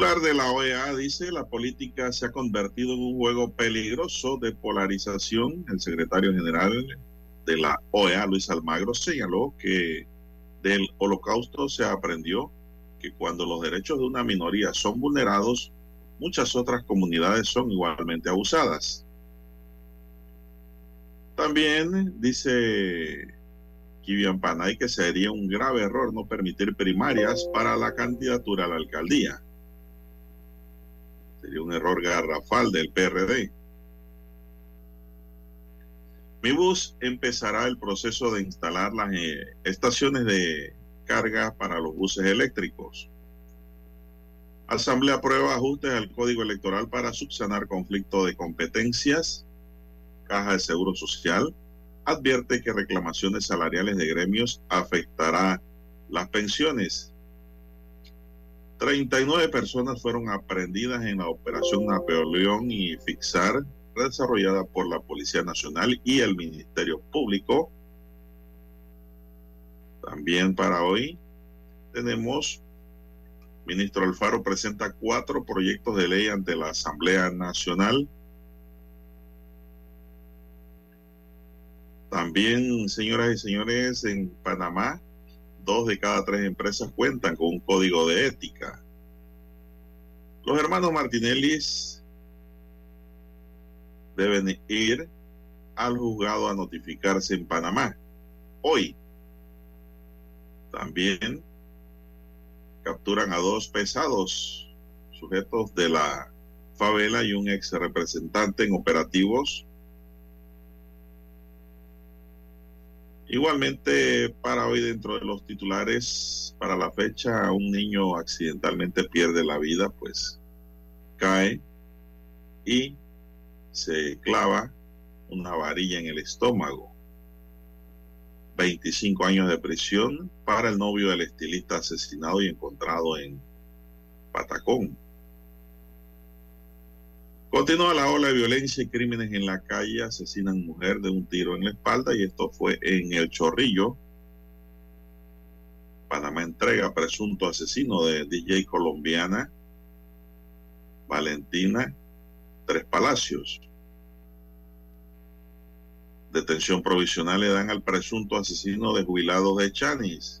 Titular de la OEA dice la política se ha convertido en un juego peligroso de polarización. El secretario general de la OEA, Luis Almagro, señaló que del holocausto se aprendió que cuando los derechos de una minoría son vulnerados, muchas otras comunidades son igualmente abusadas. También dice Kivian Panay que sería un grave error no permitir primarias para la candidatura a la alcaldía. Sería un error garrafal del PRD. Mi bus empezará el proceso de instalar las eh, estaciones de carga para los buses eléctricos. Asamblea aprueba ajustes al Código Electoral para subsanar conflicto de competencias. Caja de Seguro Social advierte que reclamaciones salariales de gremios afectará las pensiones. 39 personas fueron aprendidas en la operación Napoleón y Fixar, desarrollada por la Policía Nacional y el Ministerio Público. También para hoy tenemos, ministro Alfaro presenta cuatro proyectos de ley ante la Asamblea Nacional. También, señoras y señores, en Panamá dos de cada tres empresas cuentan con un código de ética. Los hermanos Martinelli deben ir al juzgado a notificarse en Panamá. Hoy también capturan a dos pesados sujetos de la favela y un ex representante en operativos Igualmente, para hoy dentro de los titulares, para la fecha, un niño accidentalmente pierde la vida, pues cae y se clava una varilla en el estómago. 25 años de prisión para el novio del estilista asesinado y encontrado en Patacón. Continúa la ola de violencia y crímenes en la calle. Asesinan mujer de un tiro en la espalda y esto fue en El Chorrillo. Panamá entrega presunto asesino de DJ colombiana Valentina Tres Palacios. Detención provisional le dan al presunto asesino de jubilados de Chanis.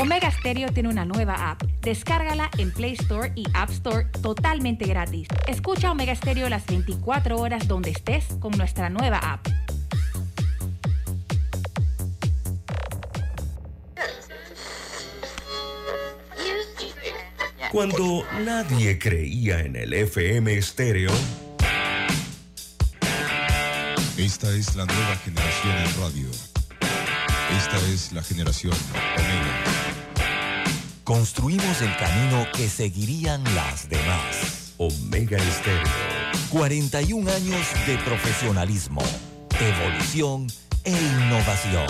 Omega Stereo tiene una nueva app. Descárgala en Play Store y App Store totalmente gratis. Escucha Omega Stereo las 24 horas donde estés con nuestra nueva app. Cuando nadie creía en el FM estéreo. Esta es la nueva generación en radio. Esta es la generación Omega. Construimos el camino que seguirían las demás. Omega Estéreo. 41 años de profesionalismo, evolución e innovación.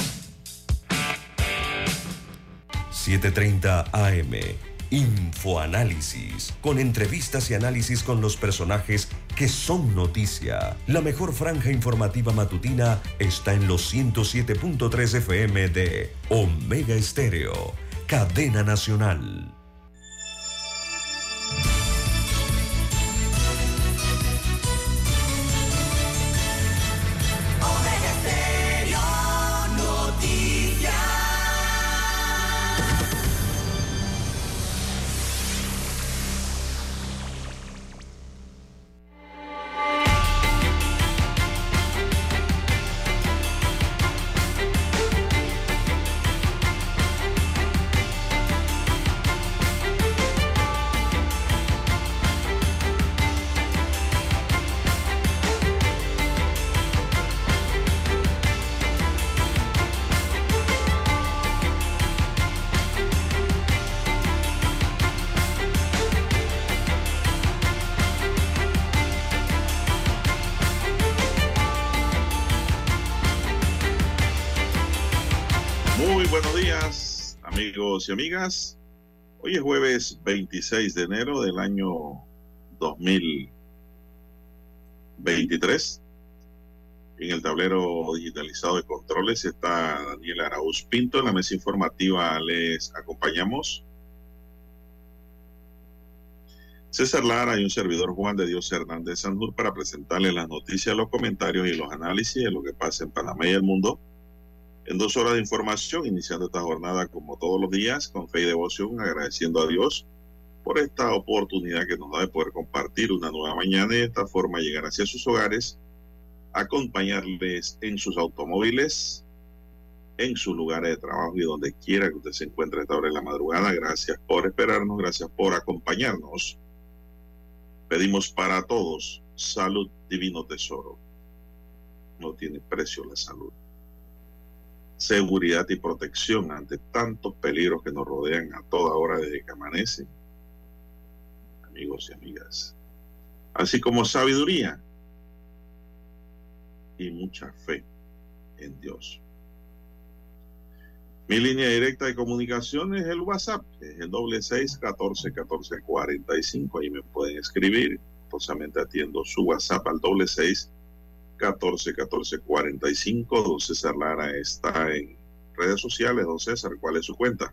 7.30 AM. Infoanálisis, con entrevistas y análisis con los personajes que son noticia. La mejor franja informativa matutina está en los 107.3 FM de Omega Estéreo cadena nacional. Amigas. Hoy es jueves 26 de enero del año 2023. En el tablero digitalizado de controles está Daniel Arauz Pinto. En la mesa informativa les acompañamos César Lara y un servidor Juan de Dios Hernández Sanjur para presentarles las noticias, los comentarios y los análisis de lo que pasa en Panamá y el mundo en dos horas de información, iniciando esta jornada como todos los días, con fe y devoción, agradeciendo a Dios por esta oportunidad que nos da de poder compartir una nueva mañana y de esta forma llegar hacia sus hogares, acompañarles en sus automóviles, en sus lugares de trabajo y donde quiera que usted se encuentre esta hora de la madrugada. Gracias por esperarnos, gracias por acompañarnos. Pedimos para todos salud, divino tesoro. No tiene precio la salud seguridad y protección ante tantos peligros que nos rodean a toda hora desde que amanece, amigos y amigas, así como sabiduría y mucha fe en Dios. Mi línea directa de comunicación es el WhatsApp, es el doble seis catorce catorce cuarenta y cinco. Ahí me pueden escribir. Posamente atiendo su WhatsApp al doble seis 14 14 45. Don César Lara está en redes sociales. Don César, ¿cuál es su cuenta?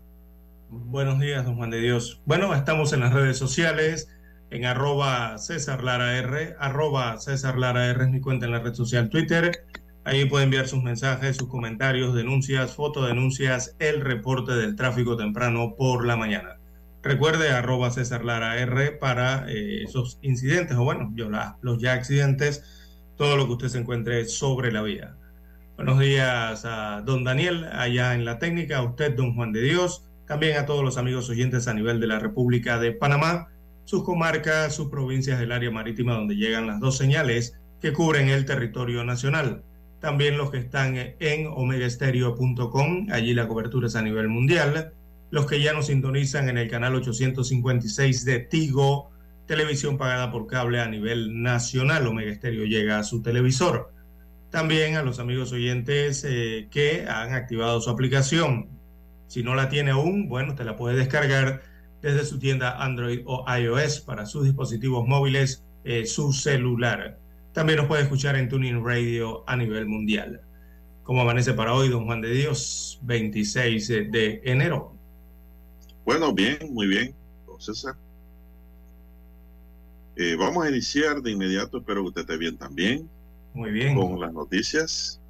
Buenos días, don Juan de Dios. Bueno, estamos en las redes sociales, en arroba César Lara R, arroba César Lara R es mi cuenta en la red social Twitter. Ahí puede enviar sus mensajes, sus comentarios, denuncias, fotodenuncias, el reporte del tráfico temprano por la mañana. Recuerde arroba César Lara R para eh, esos incidentes, o bueno, yo los ya accidentes todo lo que usted se encuentre sobre la vía. Buenos días a don Daniel, allá en la técnica, a usted, don Juan de Dios, también a todos los amigos oyentes a nivel de la República de Panamá, sus comarcas, sus provincias del área marítima donde llegan las dos señales que cubren el territorio nacional. También los que están en omegaestereo.com, allí la cobertura es a nivel mundial. Los que ya nos sintonizan en el canal 856 de Tigo, televisión pagada por cable a nivel nacional. Omega Estéreo llega a su televisor. También a los amigos oyentes eh, que han activado su aplicación. Si no la tiene aún, bueno, te la puede descargar desde su tienda Android o iOS para sus dispositivos móviles, eh, su celular. También nos puede escuchar en Tuning Radio a nivel mundial. ¿Cómo amanece para hoy, don Juan de Dios? 26 de enero. Bueno, bien, muy bien, César. Eh, vamos a iniciar de inmediato, espero que usted esté bien también. Muy bien. Con las noticias.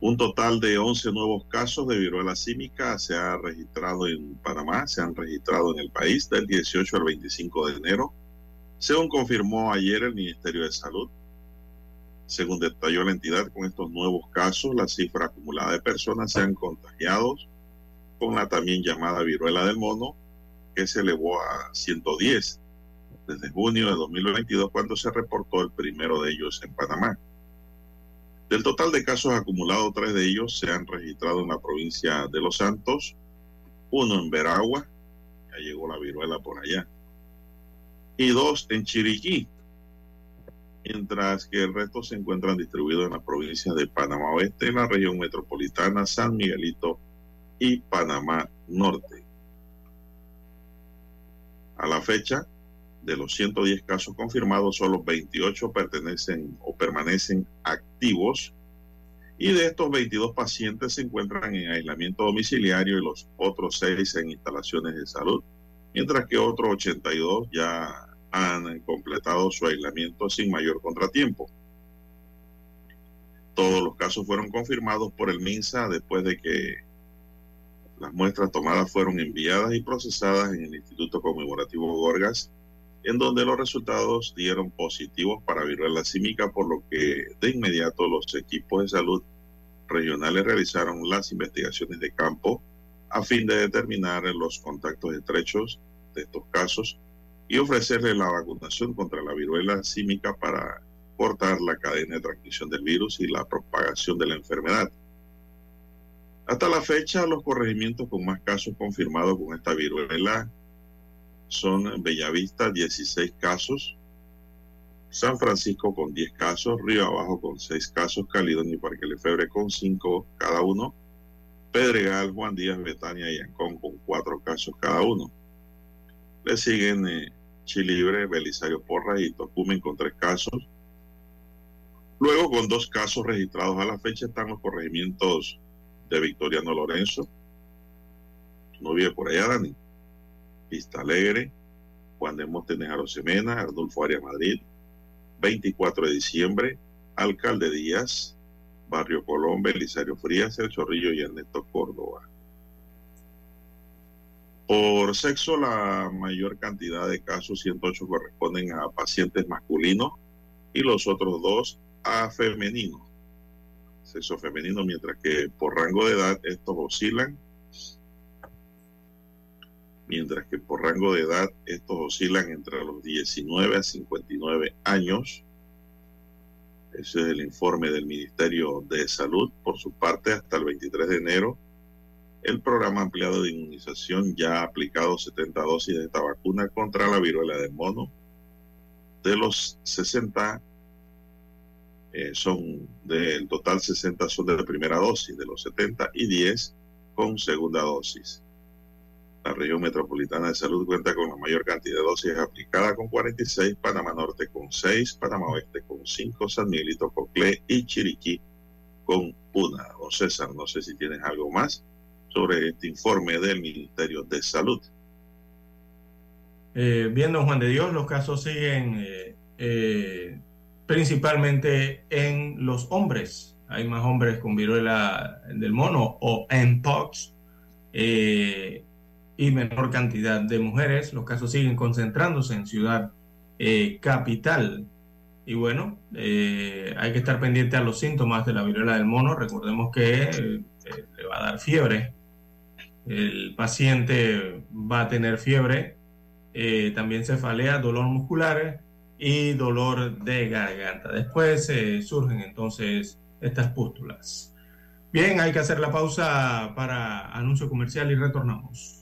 Un total de 11 nuevos casos de viruela símica se ha registrado en Panamá, se han registrado en el país del 18 al 25 de enero, según confirmó ayer el Ministerio de Salud. Según detalló la entidad, con estos nuevos casos, la cifra acumulada de personas se han contagiado con la también llamada viruela del mono, que se elevó a 110 desde junio de 2022 cuando se reportó el primero de ellos en Panamá. Del total de casos acumulados, tres de ellos se han registrado en la provincia de Los Santos, uno en Veragua, ya llegó la viruela por allá, y dos en Chiriquí, mientras que el resto se encuentran distribuidos en las provincias de Panamá Oeste, en la región metropolitana, San Miguelito y Panamá Norte. A la fecha, de los 110 casos confirmados, solo 28 pertenecen o permanecen activos y de estos 22 pacientes se encuentran en aislamiento domiciliario y los otros 6 en instalaciones de salud, mientras que otros 82 ya han completado su aislamiento sin mayor contratiempo. Todos los casos fueron confirmados por el MINSA después de que las muestras tomadas fueron enviadas y procesadas en el Instituto Conmemorativo Gorgas en donde los resultados dieron positivos para viruela símica, por lo que de inmediato los equipos de salud regionales realizaron las investigaciones de campo a fin de determinar los contactos estrechos de estos casos y ofrecerle la vacunación contra la viruela símica para cortar la cadena de transmisión del virus y la propagación de la enfermedad. Hasta la fecha, los corregimientos con más casos confirmados con esta viruela son Bellavista 16 casos, San Francisco con 10 casos, Río Abajo con 6 casos, Caledonia y Parque Lefebre con 5 cada uno, Pedregal, Juan Díaz, Betania y Ancón con cuatro casos cada uno. Le siguen eh, Chilibre, Belisario Porra y Tocumen con tres casos. Luego, con dos casos registrados a la fecha, están los corregimientos de Victoriano Lorenzo. No vive por allá, Dani. Vista Alegre, Juan de Montenegro Semena, Arnulfo Arias Madrid, 24 de diciembre, Alcalde Díaz, Barrio Colón, Belisario Frías, El Chorrillo y Ernesto Córdoba. Por sexo, la mayor cantidad de casos, 108, corresponden a pacientes masculinos y los otros dos a femeninos, sexo femenino, mientras que por rango de edad estos oscilan, mientras que por rango de edad estos oscilan entre los 19 a 59 años. Ese es el informe del Ministerio de Salud. Por su parte, hasta el 23 de enero, el programa ampliado de inmunización ya ha aplicado 70 dosis de esta vacuna contra la viruela del mono. De los 60 eh, son del total 60 son de la primera dosis, de los 70 y 10 con segunda dosis. La región metropolitana de salud cuenta con la mayor cantidad de dosis aplicada con 46, Panamá Norte con 6, Panamá Oeste con 5, San Miguelito, Coclé y Chiriquí con una. O César, no sé si tienes algo más sobre este informe del Ministerio de Salud. Eh, bien, don Juan de Dios, los casos siguen eh, eh, principalmente en los hombres. Hay más hombres con viruela del mono o Mpox. Eh, y menor cantidad de mujeres. Los casos siguen concentrándose en Ciudad eh, Capital. Y bueno, eh, hay que estar pendiente a los síntomas de la viruela del mono. Recordemos que eh, le va a dar fiebre. El paciente va a tener fiebre, también cefalea, dolor muscular y dolor de garganta. Después surgen entonces estas pústulas. Bien, hay que hacer la pausa para anuncio comercial y retornamos.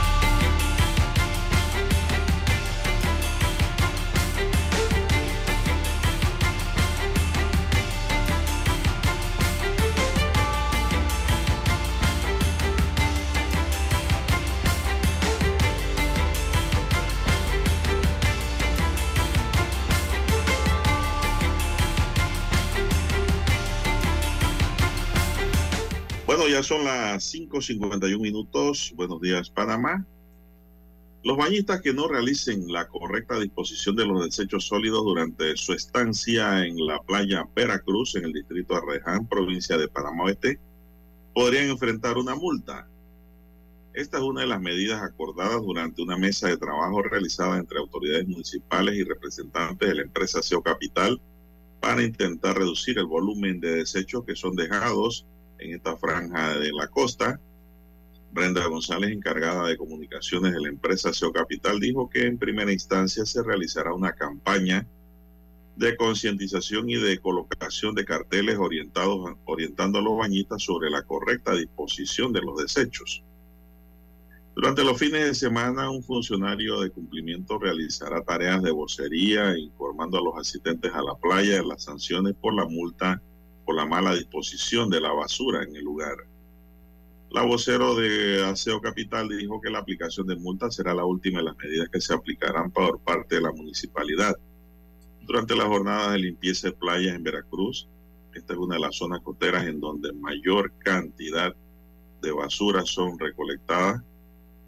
Ya son las 5.51 minutos. Buenos días, Panamá. Los bañistas que no realicen la correcta disposición de los desechos sólidos durante su estancia en la playa Veracruz, en el distrito Arreján, provincia de Panamá Oeste, podrían enfrentar una multa. Esta es una de las medidas acordadas durante una mesa de trabajo realizada entre autoridades municipales y representantes de la empresa SEO Capital para intentar reducir el volumen de desechos que son dejados en esta franja de la costa. Brenda González, encargada de comunicaciones de la empresa SEO Capital, dijo que en primera instancia se realizará una campaña de concientización y de colocación de carteles orientados, orientando a los bañistas sobre la correcta disposición de los desechos. Durante los fines de semana, un funcionario de cumplimiento realizará tareas de vocería, informando a los asistentes a la playa de las sanciones por la multa la mala disposición de la basura en el lugar. La vocero de Aseo Capital dijo que la aplicación de multas será la última de las medidas que se aplicarán por parte de la municipalidad. Durante las jornadas de limpieza de playas en Veracruz, esta es una de las zonas costeras en donde mayor cantidad de basura son recolectadas.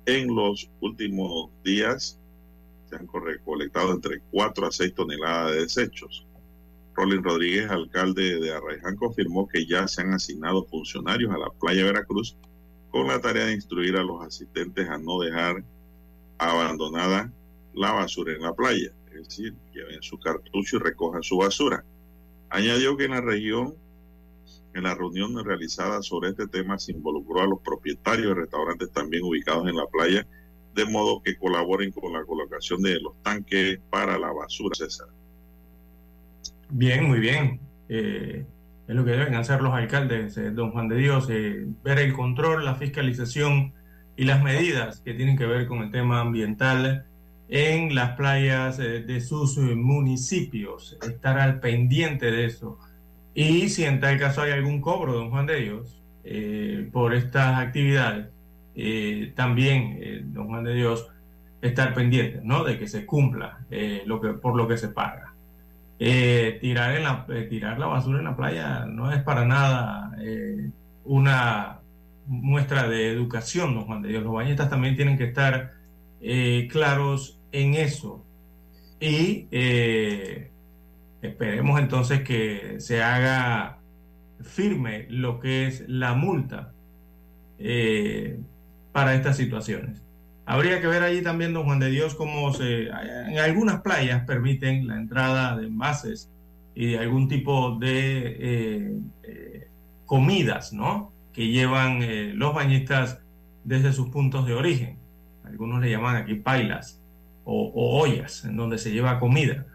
En los últimos días se han recolectado entre 4 a 6 toneladas de desechos. Rolín Rodríguez, alcalde de Arraiján, confirmó que ya se han asignado funcionarios a la playa Veracruz con la tarea de instruir a los asistentes a no dejar abandonada la basura en la playa, es decir, lleven su cartucho y recojan su basura. Añadió que en la región, en la reunión realizada sobre este tema, se involucró a los propietarios de restaurantes también ubicados en la playa, de modo que colaboren con la colocación de los tanques para la basura, César. Bien, muy bien. Eh, es lo que deben hacer los alcaldes, eh, don Juan de Dios, eh, ver el control, la fiscalización y las medidas que tienen que ver con el tema ambiental en las playas de sus municipios, estar al pendiente de eso. Y si en tal caso hay algún cobro, don Juan de Dios, por estas actividades, también, don Juan de Dios, estar pendiente, ¿no? De que se cumpla lo que, por lo que se paga. Eh, tirar, en la, eh, tirar la basura en la playa no es para nada eh, una muestra de educación, don Juan de Dios. Los bañistas también tienen que estar claros en eso. Y esperemos entonces que se haga firme lo que es la multa para estas situaciones. Habría que ver allí también, don Juan de Dios, cómo se, en algunas playas permiten la entrada de envases y de algún tipo de eh, eh, comidas, ¿no? Que llevan eh, los bañistas desde sus puntos de origen. Algunos le llaman aquí pailas o, ollas en donde se lleva comida.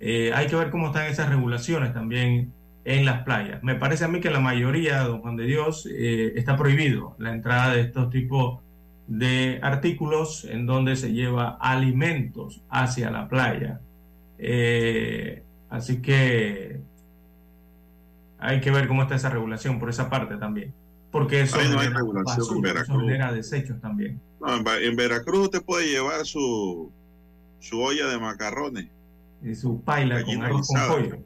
hay que ver cómo están esas regulaciones también en las playas. Me parece a mí que la mayoría, don Juan de Dios, está prohibido la entrada de estos tipos de artículos en donde se lleva alimentos hacia la playa. Eh, así que hay que ver cómo está esa regulación por esa parte también. Porque eso no hay regulación en Veracruz. genera desechos también. en, Veracruz usted puede llevar su, su olla de macarrones. Y su paila con arroz con pollo.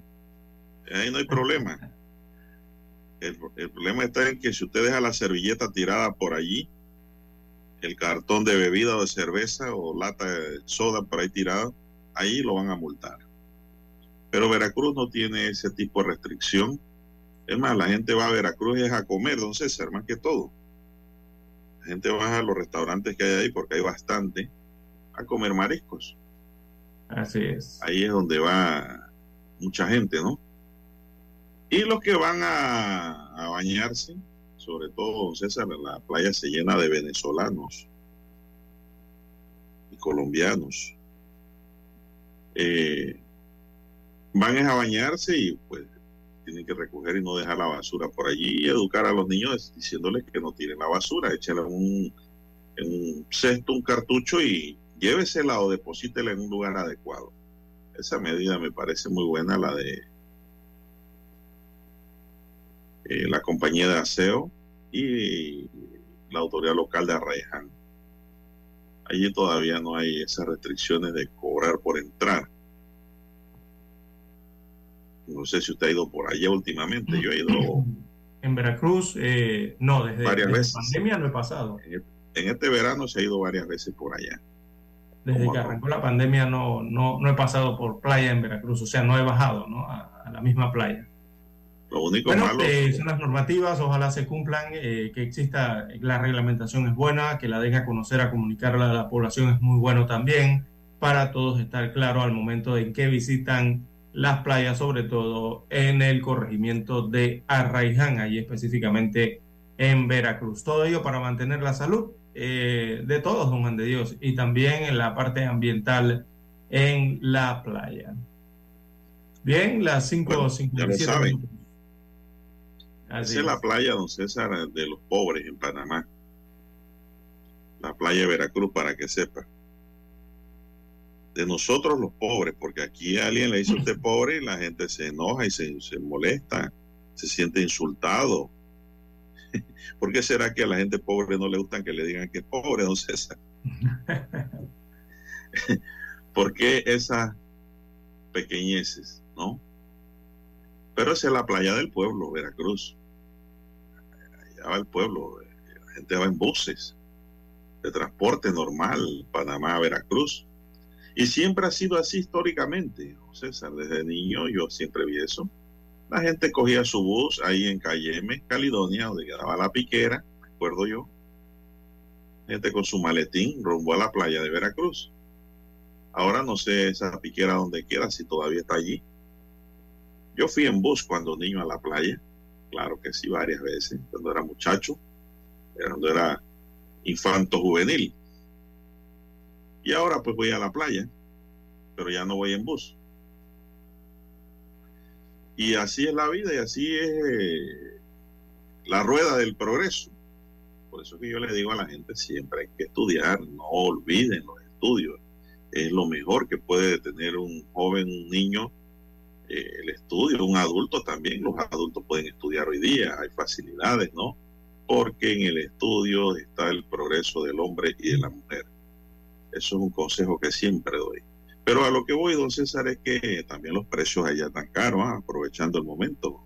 Ahí no hay problema. El, el problema está en que si usted deja la servilleta tirada por allí, el cartón de bebida o de cerveza o lata de soda por ahí tirado, ahí lo van a multar. Pero Veracruz no tiene ese tipo de restricción. Es más, la gente va a Veracruz es a comer, don César, más que todo. La gente va a los restaurantes que hay ahí, porque hay bastante, a comer mariscos. Así es. Ahí es donde va mucha gente, ¿no? Y los que van a, a bañarse, sobre todo, César, la playa se llena de venezolanos y colombianos. Eh, van a bañarse y pues tienen que recoger y no dejar la basura por allí y educar a los niños diciéndoles que no tiren la basura, échale un, en un cesto, un cartucho y llévesela o deposítela en un lugar adecuado. Esa medida me parece muy buena, la de eh, la compañía de aseo y la autoridad local de Arraiján. Allí todavía no hay esas restricciones de cobrar por entrar. No sé si usted ha ido por allá últimamente. Yo he ido en Veracruz, eh, no, desde, la pandemia no he pasado. En este verano se ha ido varias veces por allá. Desde que arrancó la pandemia no, no, he pasado por playa en Veracruz, o sea, no he bajado ¿no? A, la misma playa. Lo único bueno, eh, son las normativas, ojalá se cumplan, eh, que exista, la reglamentación es buena, que la den a conocer, a comunicarla a la población es muy bueno también, para todos estar claro al momento en que visitan las playas, sobre todo en el corregimiento de Arraiján, allí específicamente en Veracruz. Todo ello para mantener la salud eh, de todos, don Juan de Dios, y también en la parte ambiental en la playa. Bien, las 5.57. Bueno, saben. Esa es la playa, don César, de los pobres en Panamá. La playa de Veracruz, para que sepa de nosotros los pobres, porque aquí alguien le dice a usted pobre y la gente se enoja y se, molesta, se siente insultado. ¿Por qué será que a la gente pobre no le gustan que le digan que es pobre, don César? ¿Por qué esas pequeñeces, no? Pero esa es la playa del pueblo, Veracruz. El pueblo, la gente va en buses de transporte normal, Panamá, Veracruz y siempre ha sido así históricamente, César. Desde niño yo siempre vi eso. La gente cogía su bus ahí en Cayeme, Caledonia, donde quedaba la piquera, me acuerdo yo. Gente con su maletín rumbo a la playa de Veracruz. Ahora no sé esa piquera donde queda, si todavía está allí. Yo fui en bus cuando niño a la playa, claro que sí, varias veces, cuando era muchacho, cuando era infanto juvenil. Y ahora pues voy a la playa, pero ya no voy en bus. Y así es la vida y así es eh, la rueda del progreso. Por eso que yo le digo a la gente siempre hay que estudiar, no olviden los estudios. Es lo mejor que puede tener un joven, un niño, eh, el estudio, un adulto también. Los adultos pueden estudiar hoy día, hay facilidades, ¿no? Porque en el estudio está el progreso del hombre y de la mujer. Eso es un consejo que siempre doy. Pero a lo que voy, don César, es que también los precios allá están caros, ¿ah? aprovechando el momento.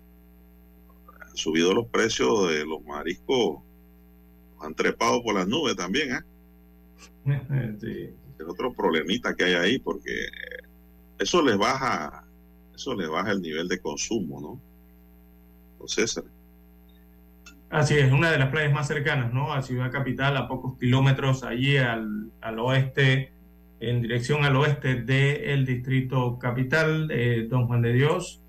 Han subido los precios de los mariscos, han trepado por las nubes también. ¿ah? Es otro problemita que hay ahí, porque eso les baja, eso les baja el nivel de consumo, ¿no? Don César. Así es, una de las playas más cercanas, ¿no? A Ciudad Capital, a pocos kilómetros allí al, oeste, en dirección al oeste del distrito capital, Don Juan de Dios.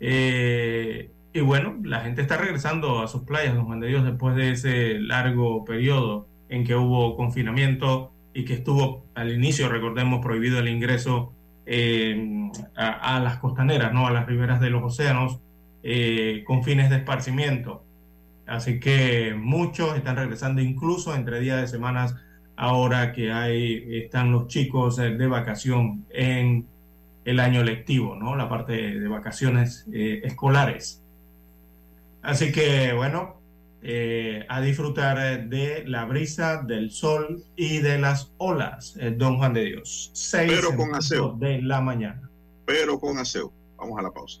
Eh, y bueno, la gente está regresando a sus playas, Don Juan de Dios, después de ese largo periodo en que hubo confinamiento y que estuvo al inicio, recordemos, prohibido el ingreso eh, a, las costaneras, ¿no? A las riberas de los océanos, eh, con fines de esparcimiento. Así que muchos están regresando incluso entre días de semanas ahora que hay, están los chicos eh, de vacación en el año lectivo, ¿no? La parte de vacaciones escolares. Así que, bueno, eh, a disfrutar de la brisa, del sol y de las olas, Don Juan de Dios. Seis Pero con aseo. De la mañana. Pero con aseo. Vamos a la pausa.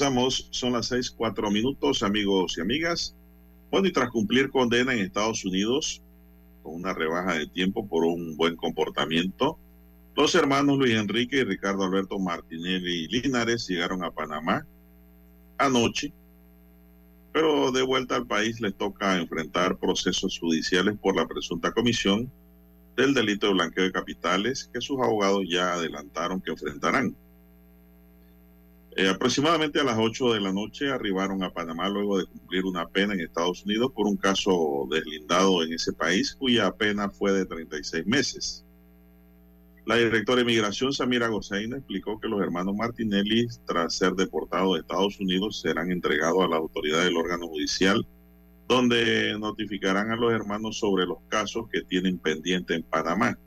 Son las seis, cuatro minutos, amigos y amigas. Bueno, y tras cumplir condena en Estados Unidos, con una rebaja de tiempo por un buen comportamiento, los hermanos Luis Enrique y Ricardo Alberto Martinelli Linares llegaron a Panamá anoche, pero de vuelta al país les toca enfrentar procesos judiciales por la presunta comisión del delito de blanqueo de capitales que sus abogados ya adelantaron que enfrentarán. Eh, aproximadamente a las 8 de la noche arribaron a Panamá luego de cumplir una pena en Estados Unidos por un caso deslindado en ese país cuya pena fue de 36 meses. La directora de Migración, Samira Gozaina, explicó que los hermanos Martinelli, tras ser deportados de Estados Unidos, serán entregados a la autoridad del órgano judicial, donde notificarán a los hermanos sobre los casos que tienen pendiente en Panamá.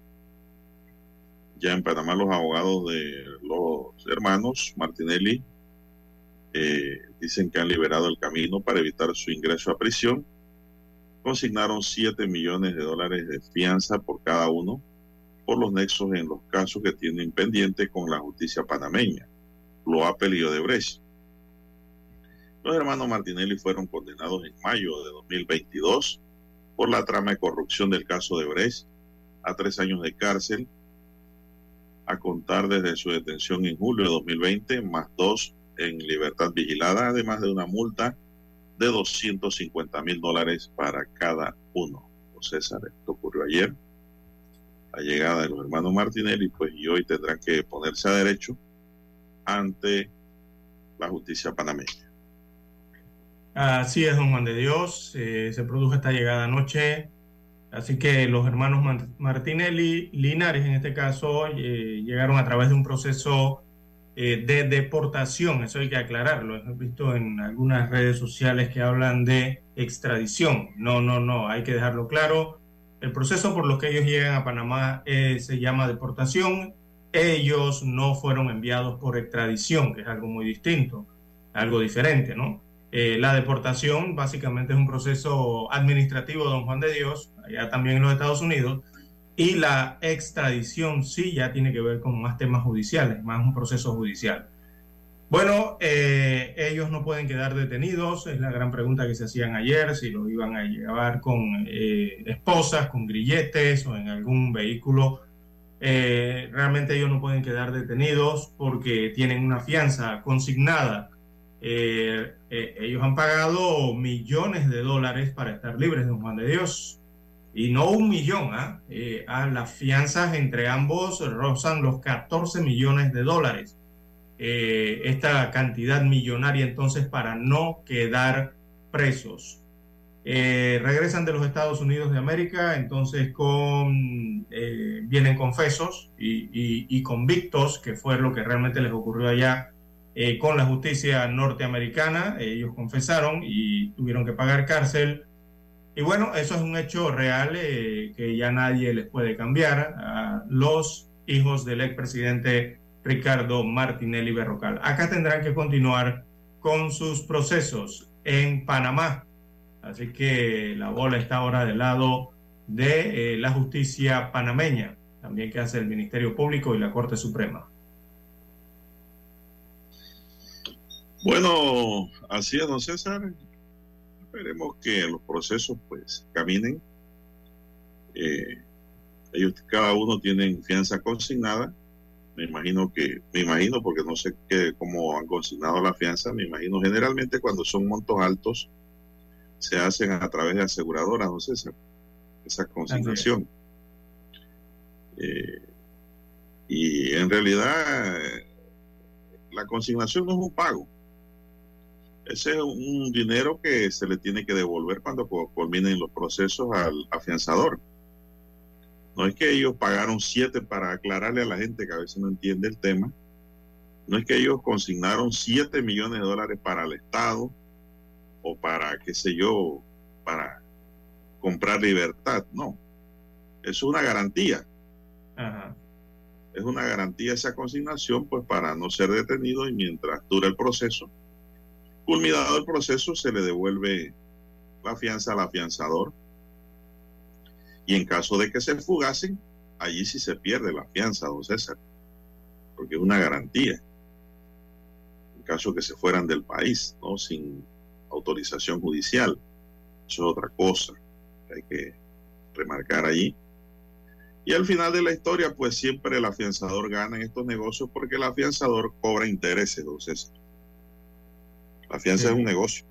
Ya en Panamá los abogados de los hermanos Martinelli eh, dicen que han liberado el camino para evitar su ingreso a prisión. Consignaron 7 millones de dólares de fianza por cada uno por los nexos en los casos que tienen pendiente con la justicia panameña, lo ha pedido de Brecht. Los hermanos Martinelli fueron condenados en mayo de 2022 por la trama de corrupción del caso de Brecht a tres años de cárcel a contar desde su detención en julio de 2020, más dos en libertad vigilada, además de una multa de 250 mil dólares para cada uno. César, esto ocurrió ayer, la llegada de los hermanos Martinelli, pues y hoy tendrán que ponerse a derecho ante la justicia panameña. Así es, don Juan de Dios, eh, se produjo esta llegada anoche Así que los hermanos Martinelli, Linares en este caso, eh, llegaron a través de un proceso eh, de deportación, eso hay que aclararlo. He visto en algunas redes sociales que hablan de extradición. No, no, no, hay que dejarlo claro. El proceso por lo que ellos llegan a Panamá eh, se llama deportación. Ellos no fueron enviados por extradición, que es algo muy distinto, algo diferente, ¿no? La deportación básicamente es un proceso administrativo, don Juan de Dios, allá también en los Estados Unidos, y la extradición sí ya tiene que ver con más temas judiciales, más un proceso judicial. Bueno, eh, ellos no pueden quedar detenidos, es la gran pregunta que se hacían ayer, si lo iban a llevar con eh, esposas, con grilletes o en algún vehículo. Eh, realmente ellos no pueden quedar detenidos porque tienen una fianza consignada. Ellos han pagado millones de dólares para estar libres de un Juan de Dios y no un millón, ¿ah? eh, a las fianzas entre ambos rozan los 14 millones de dólares. Eh, esta cantidad millonaria entonces para no quedar presos. Eh, regresan de los Estados Unidos de América, entonces con, vienen confesos y, y, convictos, que fue lo que realmente les ocurrió allá con la justicia norteamericana. Ellos confesaron y tuvieron que pagar cárcel y bueno, eso es un hecho real eh, que ya nadie les puede cambiar a los hijos del expresidente Ricardo Martinelli Berrocal. Acá tendrán que continuar con sus procesos en Panamá. Así que la bola está ahora del lado de eh, la justicia panameña, también que hace el Ministerio Público y la Corte Suprema. Bueno, así es, don César. Esperemos que los procesos pues caminen. Eh, ellos cada uno tienen fianza consignada. Me imagino que, me imagino porque no sé qué, cómo han consignado la fianza, me imagino generalmente cuando son montos altos se hacen a través de aseguradoras, sé, esa, esa consignación. Eh, Y en realidad la consignación no es un pago. Ese es un dinero que se le tiene que devolver cuando culminen los procesos al afianzador. No es que ellos pagaron siete para aclararle a la gente que a veces no entiende el tema. No es que ellos consignaron siete millones de dólares para el Estado o para, qué sé yo, para comprar libertad. No. Es una garantía. Es una garantía esa consignación, pues para no ser detenido y mientras dura el proceso. Culminado el proceso, se le devuelve la fianza al afianzador y en caso de que se fugasen, allí sí se pierde la fianza, don César, porque es una garantía. En caso que se fueran del país, ¿no? Sin autorización judicial. Eso es otra cosa que hay que remarcar allí. Y al final de la historia, pues siempre el afianzador gana en estos negocios porque el afianzador cobra intereses, don César. La fianza es un negocio.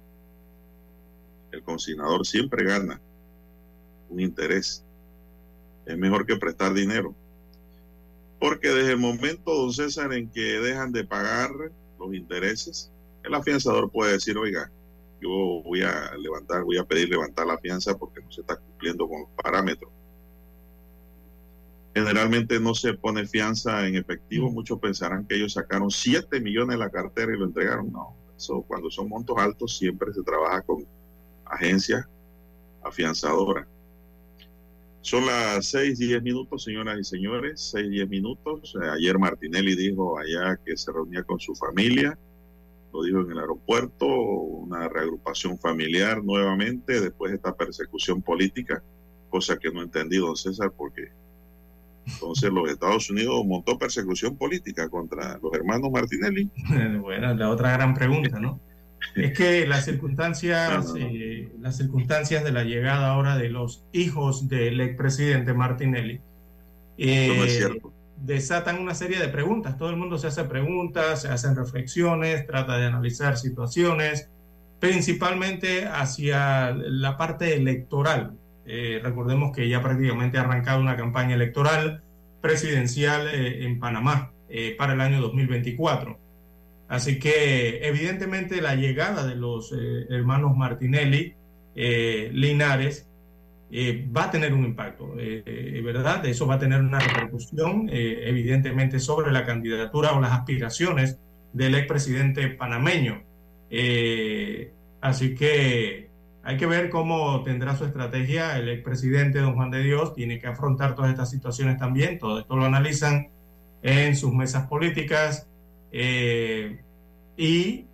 El consignador siempre gana un interés. Es mejor que prestar dinero. Porque desde el momento, don César, en que dejan de pagar los intereses, el afianzador puede decir, oiga, yo voy a levantar, voy a pedir levantar la fianza porque no se está cumpliendo con los parámetros. Generalmente no se pone fianza en efectivo. Mm. Muchos pensarán que ellos sacaron 7 millones de la cartera y lo entregaron. No, eso cuando son montos altos siempre se trabaja con agencias afianzadoras. Son las seis, diez minutos, señoras y señores, seis, diez minutos. Eh, ayer Martinelli dijo allá que se reunía con su familia, lo dijo en el aeropuerto, una reagrupación familiar nuevamente después de esta persecución política, cosa que no entendí, don César, porque entonces los Estados Unidos montó persecución política contra los hermanos Martinelli. bueno, la otra gran pregunta, ¿no? Es que las circunstancias, eh, las circunstancias de la llegada ahora de los hijos del expresidente Martinelli eh, desatan una serie de preguntas. Todo el mundo se hace preguntas, se hacen reflexiones, trata de analizar situaciones, principalmente hacia la parte electoral. Eh, recordemos que ya prácticamente ha arrancado una campaña electoral presidencial en Panamá para el año 2024. Así que evidentemente la llegada de los eh, hermanos Martinelli, eh, Linares, eh, va a tener un impacto, ¿verdad? Eso va a tener una repercusión evidentemente sobre la candidatura o las aspiraciones del expresidente panameño. así que hay que ver cómo tendrá su estrategia el expresidente don Juan de Dios, tiene que afrontar todas estas situaciones también, todo esto lo analizan en sus mesas políticas eh, y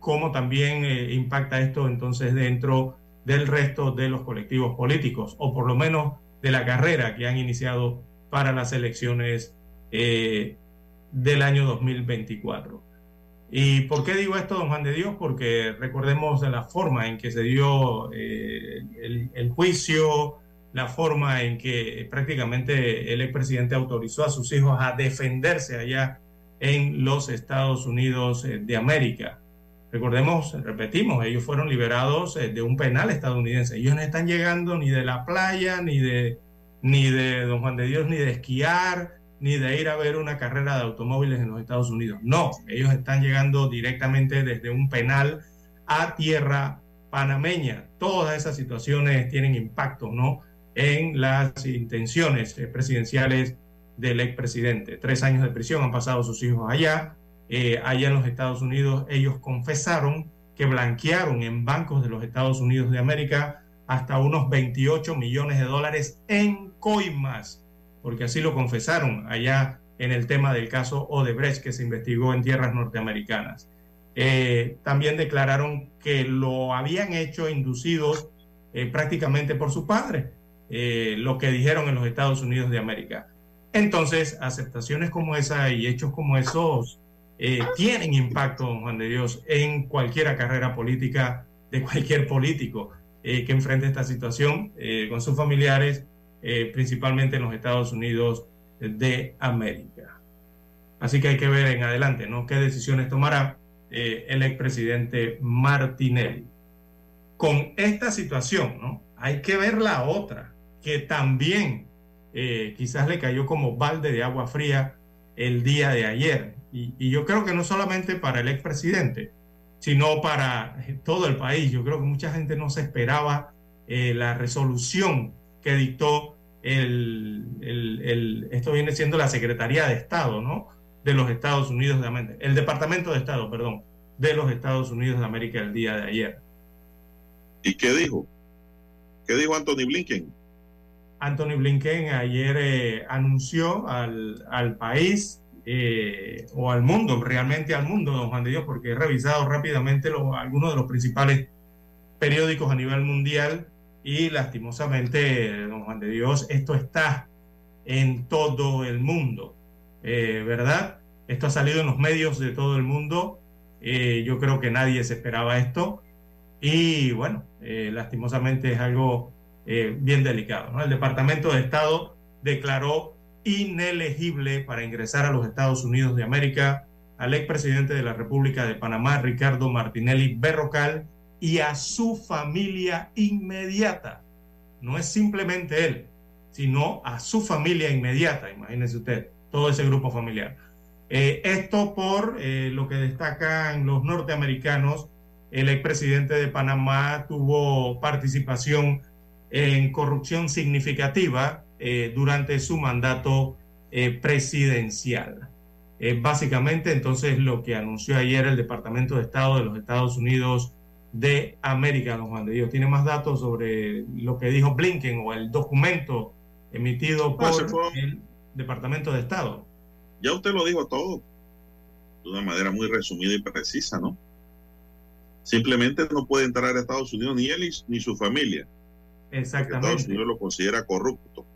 cómo también eh, impacta esto entonces dentro del resto de los colectivos políticos, o por lo menos de la carrera que han iniciado para las elecciones eh, del año 2024. ¿Y por qué digo esto, don Juan de Dios? Porque recordemos de la forma en que se dio el, el, juicio, la forma en que prácticamente el expresidente autorizó a sus hijos a defenderse allá en los Estados Unidos eh, de América. Recordemos, repetimos, ellos fueron liberados eh, de un penal estadounidense. Ellos no están llegando ni de la playa, ni de, ni de Don Juan de Dios, ni de esquiar, ni de ir a ver una carrera de automóviles en los Estados Unidos. No, ellos están llegando directamente desde un penal a tierra panameña. Todas esas situaciones tienen impacto, ¿no? En las intenciones eh, presidenciales del expresidente. Tres años de prisión han pasado sus hijos allá. Eh, allá en los Estados Unidos ellos confesaron que blanquearon en bancos de los Estados Unidos de América hasta unos 28 millones de dólares en coimas, porque así lo confesaron allá en el tema del caso Odebrecht que se investigó en tierras norteamericanas. Eh, también declararon que lo habían hecho inducidos eh, prácticamente por su padre, lo que dijeron en los Estados Unidos de América. Entonces, aceptaciones como esa y hechos como esos eh, tienen impacto, Juan de Dios, en cualquier carrera política de cualquier político eh, que enfrente esta situación eh, con sus familiares, principalmente en los Estados Unidos de América. Así que hay que ver en adelante, ¿no? ¿Qué decisiones tomará el expresidente Martinelli? Con esta situación, ¿no? Hay que ver la otra, que también eh, quizás le cayó como balde de agua fría el día de ayer. Y, yo creo que no solamente para el expresidente, sino para todo el país. Yo creo que mucha gente no se esperaba eh, la resolución que dictó el, el, esto viene siendo la Secretaría de Estado, ¿no? De los Estados Unidos de América, el Departamento de Estado, perdón, de los Estados Unidos de América el día de ayer. ¿Y qué dijo? ¿Qué dijo Anthony Blinken? Anthony Blinken ayer eh, anunció al, al país eh, o al mundo, realmente al mundo, don Juan de Dios, porque he revisado rápidamente algunos de los principales periódicos a nivel mundial y lastimosamente, don Juan de Dios, esto está en todo el mundo, eh, ¿verdad? Esto ha salido en los medios de todo el mundo. yo creo que nadie se esperaba esto. Y bueno, lastimosamente es algo eh, bien delicado. El Departamento de Estado declaró inelegible para ingresar a los Estados Unidos de América al expresidente de la República de Panamá, Ricardo Martinelli Berrocal, y a su familia inmediata. No es simplemente él, sino a su familia inmediata, imagínense usted, todo ese grupo familiar. Eh, esto por eh, lo que destacan los norteamericanos, el expresidente de Panamá tuvo participación en corrupción significativa eh, durante su mandato presidencial. Básicamente, entonces, lo que anunció ayer el Departamento de Estado de los Estados Unidos de América, don Juan de Dios. ¿Tiene más datos sobre lo que dijo Blinken o el documento emitido por el Departamento de Estado? Ya usted lo dijo todo, de una manera muy resumida y precisa, ¿no? Simplemente no puede entrar a Estados Unidos ni él ni su familia Exactamente. Estados Unidos lo considera corrupto.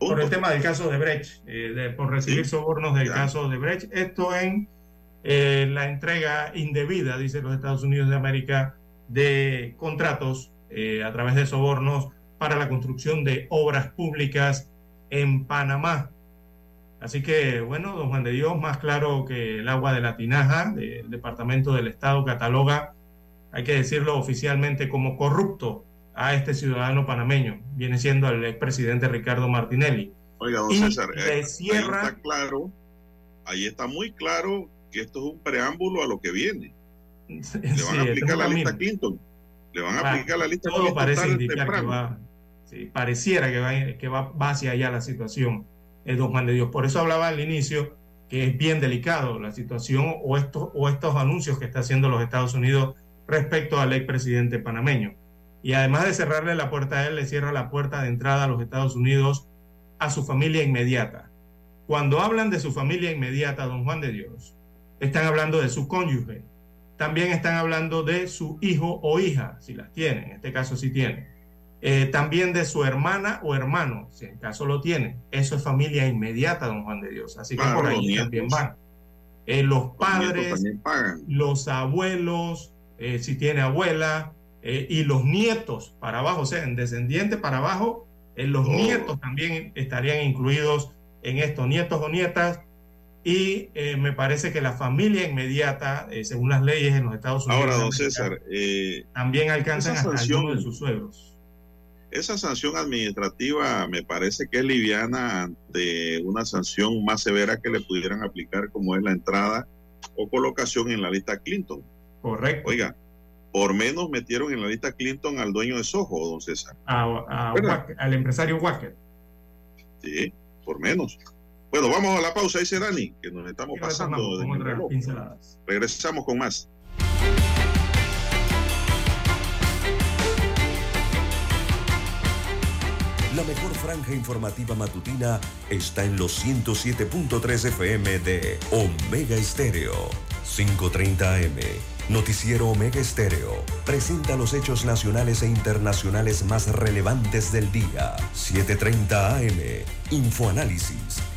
Por el tema del caso de Brecht, eh, por recibir sobornos del caso de Brecht. Esto en eh, la entrega indebida, dice los Estados Unidos de América, de contratos eh, a través de sobornos para la construcción de obras públicas en Panamá. Así que, bueno, don Juan de Dios, más claro que el agua de la tinaja, del Departamento del Estado cataloga, hay que decirlo oficialmente, como corrupto a este ciudadano panameño, viene siendo el expresidente Ricardo Martinelli. Oiga, don César, eh, ahí está claro, ahí está muy claro que esto es un preámbulo a lo que viene. Le van a aplicar la lista Clinton. Le van a ah, aplicar la lista Clinton. parece indicar que va, pareciera que, va, que va, hacia allá la situación, el don Juan de Dios. Por eso hablaba al inicio que es bien delicado la situación o estos, o estos anuncios que está haciendo los Estados Unidos respecto al expresidente panameño y además de cerrarle la puerta a él, le cierra la puerta de entrada a los Estados Unidos a su familia inmediata. Cuando hablan de su familia inmediata, don Juan de Dios, están hablando de su cónyuge. También están hablando de su hijo o hija, si las tiene, en este caso sí tiene. Eh, también de su hermana o hermano, si en caso lo tiene. Eso es familia inmediata, don Juan de Dios. Así que por ahí también van. Eh, los padres, los, abuelos, eh, si tiene abuela, y los nietos para abajo, o sea, en descendiente para abajo, los oh. nietos también estarían incluidos en estos nietos o nietas. Y eh, me parece que la familia inmediata, eh, según las leyes en los Estados Unidos, Ahora, don César, también alcanzan hasta de sus suegros. Esa sanción administrativa me parece que es liviana ante una sanción más severa que le pudieran aplicar, como es la entrada o colocación en la lista Clinton. Correcto. Oiga, por menos metieron en la lista Clinton al dueño de Soho, don César. al empresario Wacker. Sí, por menos. Bueno, vamos a la pausa, dice Dani, que nos estamos pasando. Regresamos con más. La mejor franja informativa matutina está en los 107.3 FM de Omega Estéreo, 530 AM Noticiero Omega Estéreo presenta los hechos nacionales e internacionales más relevantes del día. 7:30 AM. Infoanálisis.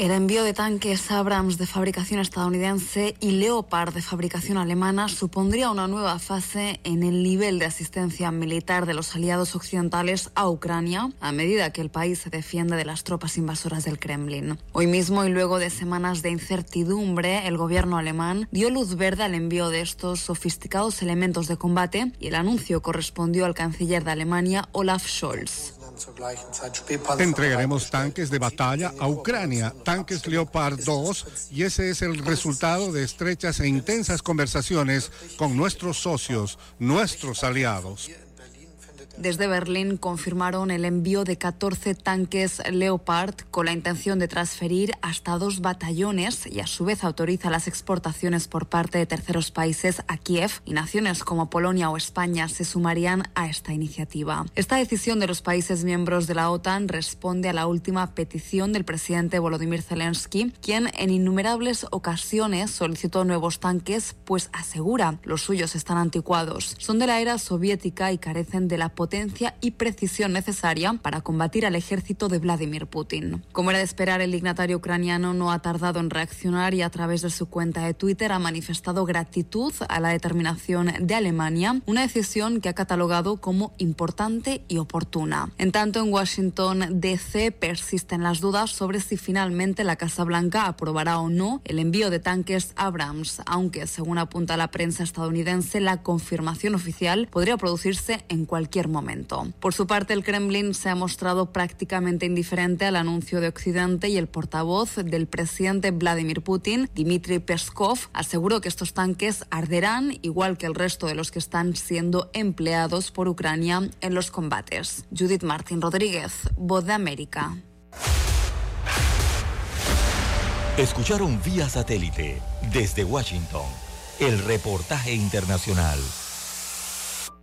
El envío de tanques Abrams de fabricación estadounidense y Leopard de fabricación alemana supondría una nueva fase en el nivel de asistencia militar de los aliados occidentales a Ucrania a medida que el país se defiende de las tropas invasoras del Kremlin. Hoy mismo y luego de semanas de incertidumbre, el gobierno alemán dio luz verde al envío de estos sofisticados elementos de combate y el anuncio correspondió al canciller de Alemania, Olaf Scholz. Entregaremos tanques de batalla a Ucrania, tanques Leopard 2, y ese es el resultado de estrechas e intensas conversaciones con nuestros socios, nuestros aliados. Desde Berlín confirmaron el envío de 14 tanques Leopard con la intención de transferir hasta dos batallones y a su vez autoriza las exportaciones por parte de terceros países a Kiev y naciones como Polonia o España se sumarían a esta iniciativa. Esta decisión de los países miembros de la OTAN responde a la última petición del presidente Volodymyr Zelensky, quien en innumerables ocasiones solicitó nuevos tanques, pues asegura los suyos están anticuados. Son de la era soviética y carecen de la potencia y precisión necesaria para combatir al ejército de Vladimir Putin. Como era de esperar, el dignatario ucraniano no ha tardado en reaccionar y a través de su cuenta de Twitter ha manifestado gratitud a la determinación de Alemania, una decisión que ha catalogado como importante y oportuna. En tanto, en Washington DC persisten las dudas sobre si finalmente la Casa Blanca aprobará o no el envío de tanques Abrams, aunque según apunta la prensa estadounidense, la confirmación oficial podría producirse en cualquier momento. Por su parte, el Kremlin se ha mostrado prácticamente indiferente al anuncio de Occidente y el portavoz del presidente Vladimir Putin, Dmitry Peskov, aseguró que estos tanques arderán igual que el resto de los que están siendo empleados por Ucrania en los combates. Judith Martín Rodríguez, Voz de América. Escucharon vía satélite desde Washington el reportaje internacional.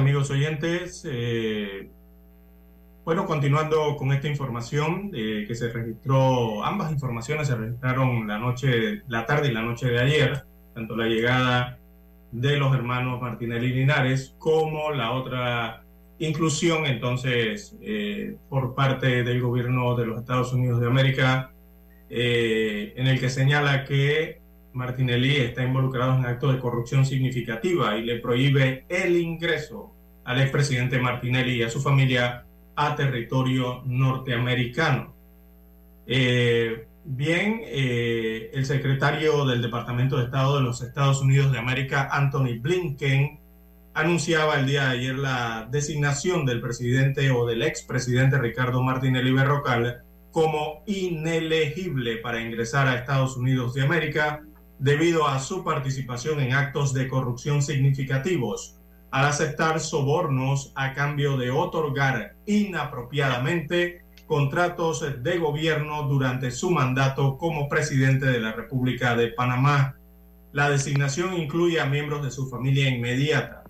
Amigos oyentes, eh, bueno, continuando con esta información eh, que se registró, ambas informaciones se registraron la noche, la tarde y la noche de ayer, tanto la llegada de los hermanos Martinelli Linares como la otra inclusión entonces eh, por parte del gobierno de los Estados Unidos de América en el que señala que Martinelli está involucrado en actos de corrupción significativa y le prohíbe el ingreso al expresidente Martinelli y a su familia a territorio norteamericano. Eh, bien, eh, el secretario del Departamento de Estado de los Estados Unidos de América, Anthony Blinken, anunciaba el día de ayer la designación del presidente o del expresidente Ricardo Martinelli Berrocal como inelegible para ingresar a Estados Unidos de América debido a su participación en actos de corrupción significativos, al aceptar sobornos a cambio de otorgar inapropiadamente contratos de gobierno durante su mandato como presidente de la República de Panamá. La designación incluye a miembros de su familia inmediata.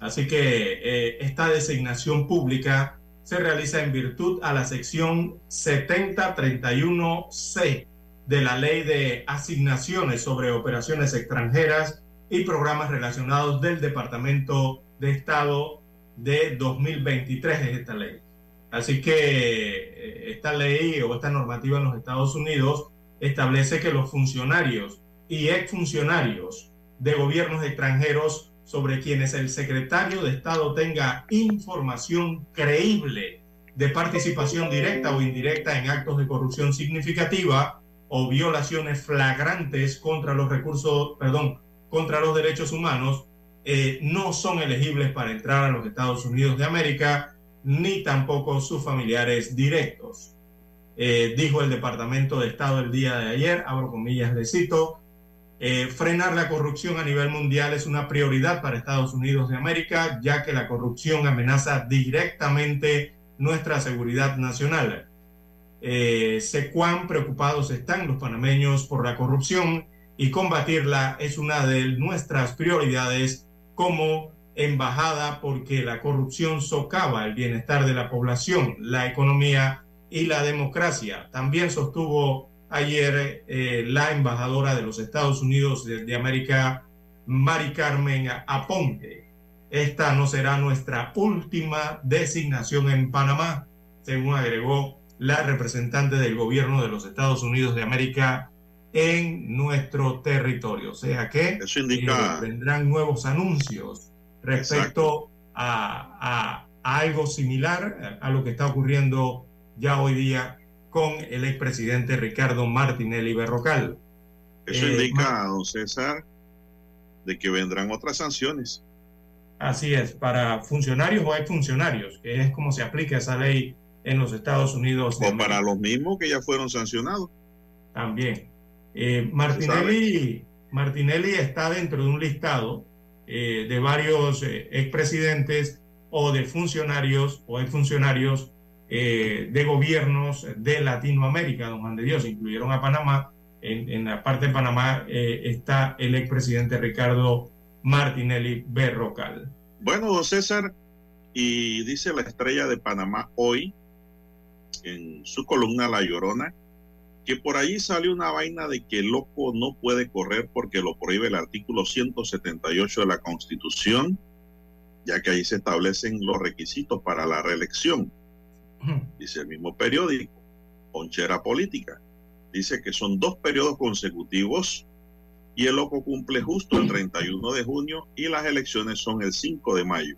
Así que eh, esta designación pública se realiza en virtud a la sección 7031C de la Ley de Asignaciones sobre Operaciones Extranjeras y Programas Relacionados del Departamento de Estado de 2023 es esta ley. Así que eh, esta ley o esta normativa en los Estados Unidos establece que los funcionarios y exfuncionarios de gobiernos extranjeros sobre quienes el secretario de Estado tenga información creíble de participación directa o indirecta en actos de corrupción significativa o violaciones flagrantes contra los recursos, perdón, contra los derechos humanos, eh, no son elegibles para entrar a los Estados Unidos de América, ni tampoco sus familiares directos. Eh, dijo el Departamento de Estado el día de ayer, abro comillas, le cito, eh, frenar la corrupción a nivel mundial es una prioridad para Estados Unidos de América, ya que la corrupción amenaza directamente nuestra seguridad nacional. Eh, sé cuán preocupados están los panameños por la corrupción y combatirla es una de nuestras prioridades como embajada porque la corrupción socava el bienestar de la población, la economía y la democracia. También sostuvo ayer eh, la embajadora de los Estados Unidos de, América, Mari Carmen Aponte. Esta no será nuestra última designación en Panamá, según agregó la representante del gobierno de los Estados Unidos de América en nuestro territorio. O sea que Eso indica... Eh, vendrán nuevos anuncios respecto a, a, algo similar a lo que está ocurriendo ya hoy día con el expresidente Ricardo Martinelli Berrocal. Eso eh, indica, don César, de que vendrán otras sanciones. Así es, para funcionarios o exfuncionarios, que es como se aplica esa ley en los Estados Unidos. o para los mismos que ya fueron sancionados. También. Eh, Martinelli, Martinelli está dentro de un listado eh, de varios expresidentes o de funcionarios o exfuncionarios eh, de gobiernos de Latinoamérica, don Juan de Dios, incluyeron a Panamá. En, la parte de Panamá eh, está el expresidente Ricardo Martinelli Berrocal. Bueno, don César, y dice la estrella de Panamá hoy, en su columna La Llorona, que por ahí salió una vaina de que el loco no puede correr porque lo prohíbe el artículo 178 de la Constitución, ya que ahí se establecen los requisitos para la reelección dice el mismo periódico, Ponchera Política. Dice que son dos periodos consecutivos y el loco cumple justo el 31 de junio y las elecciones son el 5 de mayo.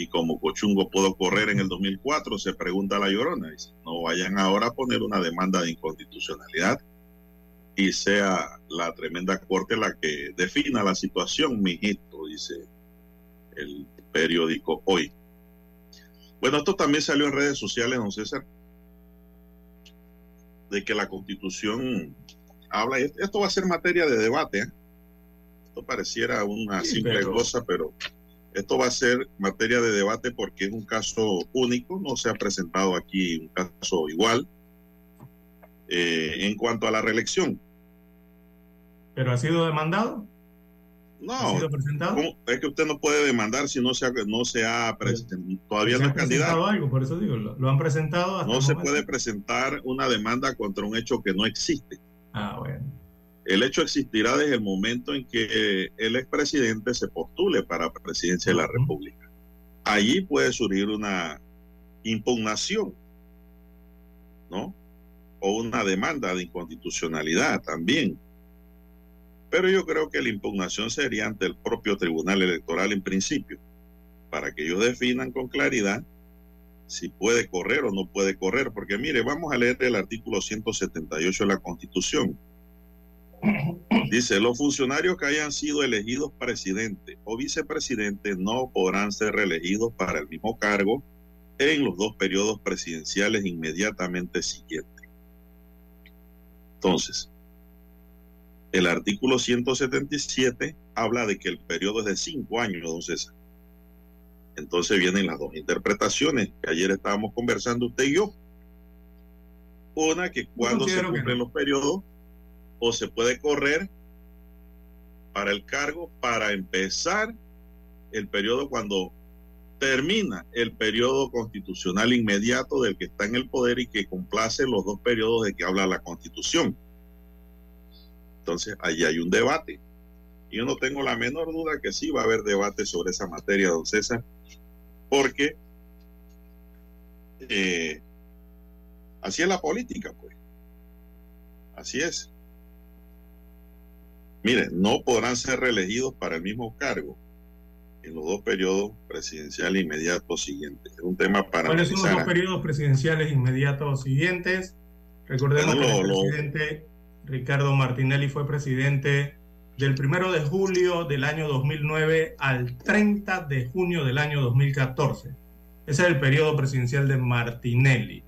Y como Cochungo pudo correr en el 2004, se pregunta la llorona, dice, no vayan ahora a poner una demanda de inconstitucionalidad y sea la tremenda corte la que defina la situación, mijito, dice el periódico hoy. Bueno, esto también salió en redes sociales, don César, de que la constitución habla, y esto va a ser materia de debate, ¿eh? esto pareciera una simple cosa, pero esto va a ser materia de debate porque es un caso único, no se ha presentado aquí un caso igual eh, en cuanto a la reelección. ¿Pero ha sido demandado? No, es que usted no puede demandar si no se ha, no se ha presentado, todavía no es candidato. Algo, por eso digo, lo, han presentado. no se puede presentar una demanda contra un hecho que no existe. Ah, bueno. El hecho existirá desde el momento en que el expresidente se postule para presidencia de la República. Allí puede surgir una impugnación, ¿no? O una demanda de inconstitucionalidad también pero yo creo que la impugnación sería ante el propio Tribunal Electoral en principio, para que ellos definan con claridad si puede correr o no puede correr. Porque mire, vamos a leer el artículo 178 de la Constitución. Dice, los funcionarios que hayan sido elegidos presidente o vicepresidente no podrán ser reelegidos para el mismo cargo en los dos periodos presidenciales inmediatamente siguientes. Entonces, el artículo 177 habla de que el periodo es de cinco años, don César. Entonces vienen las dos interpretaciones que ayer estábamos conversando usted y yo. Una que cuando se cumplen los periodos o se puede correr para el cargo para empezar el periodo cuando termina el periodo constitucional inmediato del que está en el poder y que complace los dos periodos de que habla la constitución. Entonces, ahí hay un debate. Y yo no tengo la menor duda que sí va a haber debate sobre esa materia, don César, porque eh, así es la política, pues. Así es. Miren, no podrán ser reelegidos para el mismo cargo en los dos periodos presidenciales inmediatos siguientes. Es un tema para ¿Cuáles son los dos periodos presidenciales inmediatos siguientes? Recordemos que el presidente Ricardo Martinelli fue presidente del primero de julio del año 2009 al 30 de junio del año 2014. Ese es el periodo presidencial de Martinelli.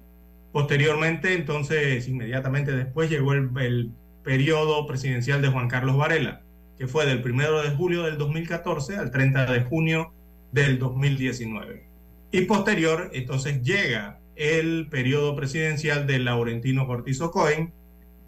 Posteriormente, entonces, inmediatamente después llegó el, el periodo presidencial de Juan Carlos Varela que fue del 1 de julio del 2014 al 30 de junio del 2019. Y posterior, entonces llega el periodo presidencial de Laurentino Cortizo Cohen,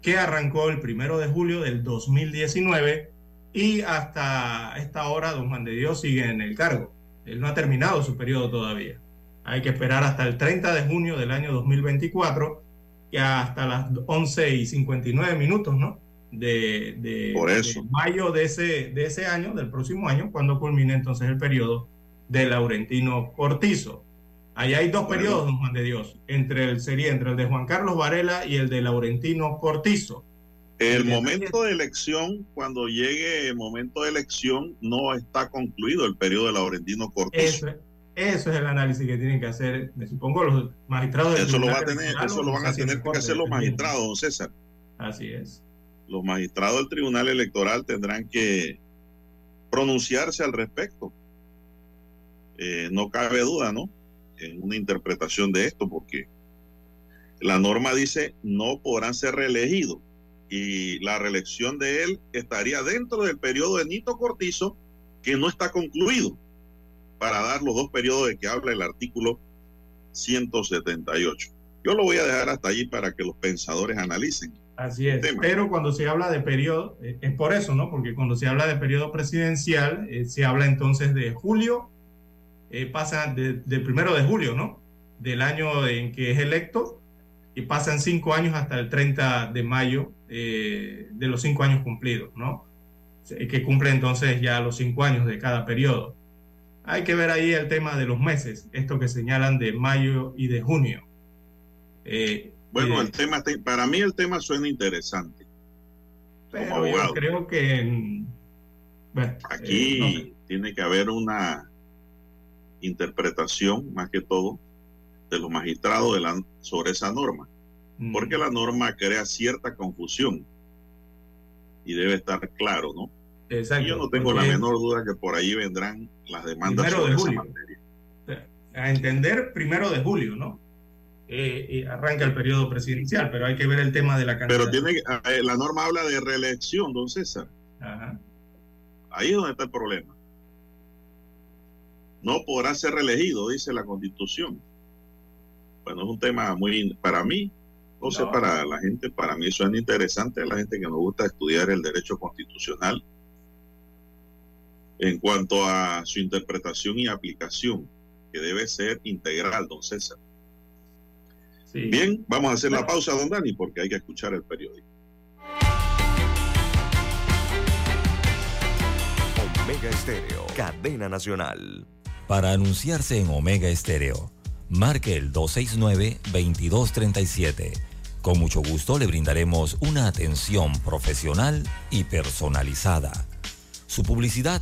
que arrancó el 1 de julio del 2019 y hasta esta hora don Juan de Dios sigue en el cargo. Él no ha terminado su periodo todavía. Hay que esperar hasta el 30 de junio del año 2024 hasta las 11 y 59 minutos, ¿no? de, mayo de ese, de ese año, del próximo año, cuando culmine entonces el periodo de Laurentino Cortizo. Ahí hay dos periodos, don Juan de Dios, entre el, sería entre el de Juan Carlos Varela y el de Laurentino Cortizo. El momento de elección, cuando llegue el momento de elección, no está concluido el periodo de Laurentino Cortizo. Eso, es el análisis que tienen que hacer, me supongo, los magistrados. Eso lo, va a tener, eso lo van a tener que hacer los magistrados, don César. Así es los magistrados del Tribunal Electoral tendrán que pronunciarse al respecto. Eh, no cabe duda, ¿no? En una interpretación de esto, porque la norma dice no podrán ser reelegidos y la reelección de él estaría dentro del periodo de Nito Cortizo, que no está concluido, para dar los dos periodos de que habla el artículo 178. Yo lo voy a dejar hasta allí para que los pensadores analicen. Así es. Pero cuando se habla de periodo, eh, es por eso, ¿no? Porque cuando se habla de periodo presidencial, eh, se habla entonces de julio, eh, pasa del primero de julio, ¿no? Del año en que es electo, y pasan cinco años hasta el 30 de mayo de los cinco años cumplidos, ¿no? Que cumple entonces ya los cinco años de cada periodo. Hay que ver ahí el tema de los meses, esto que señalan de mayo y de junio. Bueno, el tema, para mí el tema suena interesante. Pero yo creo que... Aquí eh, tiene que haber una interpretación, más que todo, de los magistrados sobre esa norma. Mm. Porque la norma crea cierta confusión. Y debe estar claro, ¿no? Exacto. Y yo no tengo la menor duda que por ahí vendrán las demandas sobre esa materia. A entender primero de julio, ¿no? Eh, arranca el periodo presidencial, pero hay que ver el tema de la candidatura. Pero tiene, eh, la norma habla de reelección, don César. Ahí es donde está el problema. No podrá ser reelegido, dice la constitución. Bueno, es un tema muy, para mí, no, sé, para la gente, para mí suena interesante, a la gente que nos gusta estudiar el derecho constitucional en cuanto a su interpretación y aplicación, que debe ser integral, don César. Bien, vamos a hacer la pausa, don Dani, porque hay que escuchar el periódico. Omega Estéreo, cadena nacional. Para anunciarse en Omega Estéreo, marque el 269-2237. Con mucho gusto le brindaremos una atención profesional y personalizada. Su publicidad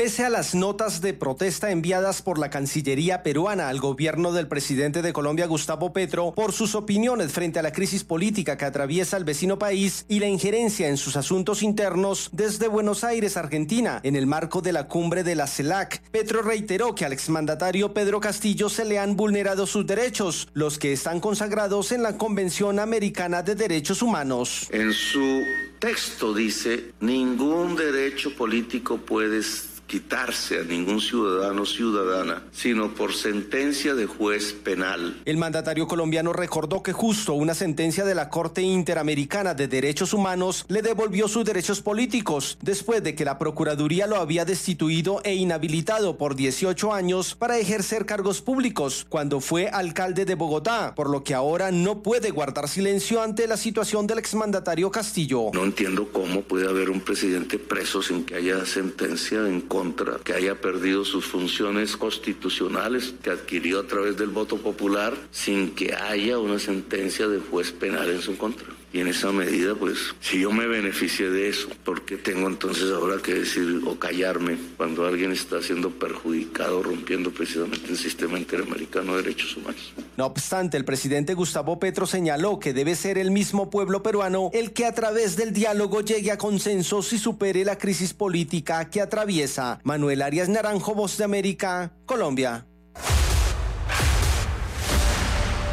Pese a las notas de protesta enviadas por la Cancillería peruana al gobierno del presidente de Colombia, Gustavo Petro, por sus opiniones frente a la crisis política que atraviesa el vecino país y la injerencia en sus asuntos internos desde Buenos Aires, Argentina, en el marco de la cumbre de la CELAC, Petro reiteró que al exmandatario Pedro Castillo se le han vulnerado sus derechos, los que están consagrados en la Convención Americana de Derechos Humanos. En su texto dice, ningún derecho político puede quitarse a ningún ciudadano o ciudadana, sino por sentencia de juez penal. El mandatario colombiano recordó que justo una sentencia de la Corte Interamericana de Derechos Humanos le devolvió sus derechos políticos, después de que la Procuraduría lo había destituido e inhabilitado por 18 años para ejercer cargos públicos cuando fue alcalde de Bogotá, por lo que ahora no puede guardar silencio ante la situación del exmandatario Castillo. No entiendo cómo puede haber un presidente preso sin que haya sentencia en contra que haya perdido sus funciones constitucionales que adquirió a través del voto popular sin que haya una sentencia de juez penal en su contra. Y en esa medida, pues, si yo me beneficié de eso, ¿por qué tengo entonces ahora que decir o callarme cuando alguien está siendo perjudicado rompiendo precisamente el sistema interamericano de derechos humanos? No obstante, el presidente Gustavo Petro señaló que debe ser el mismo pueblo peruano el que a través del diálogo llegue a consensos y supere la crisis política que atraviesa. Manuel Arias Naranjo, Voz de América, Colombia.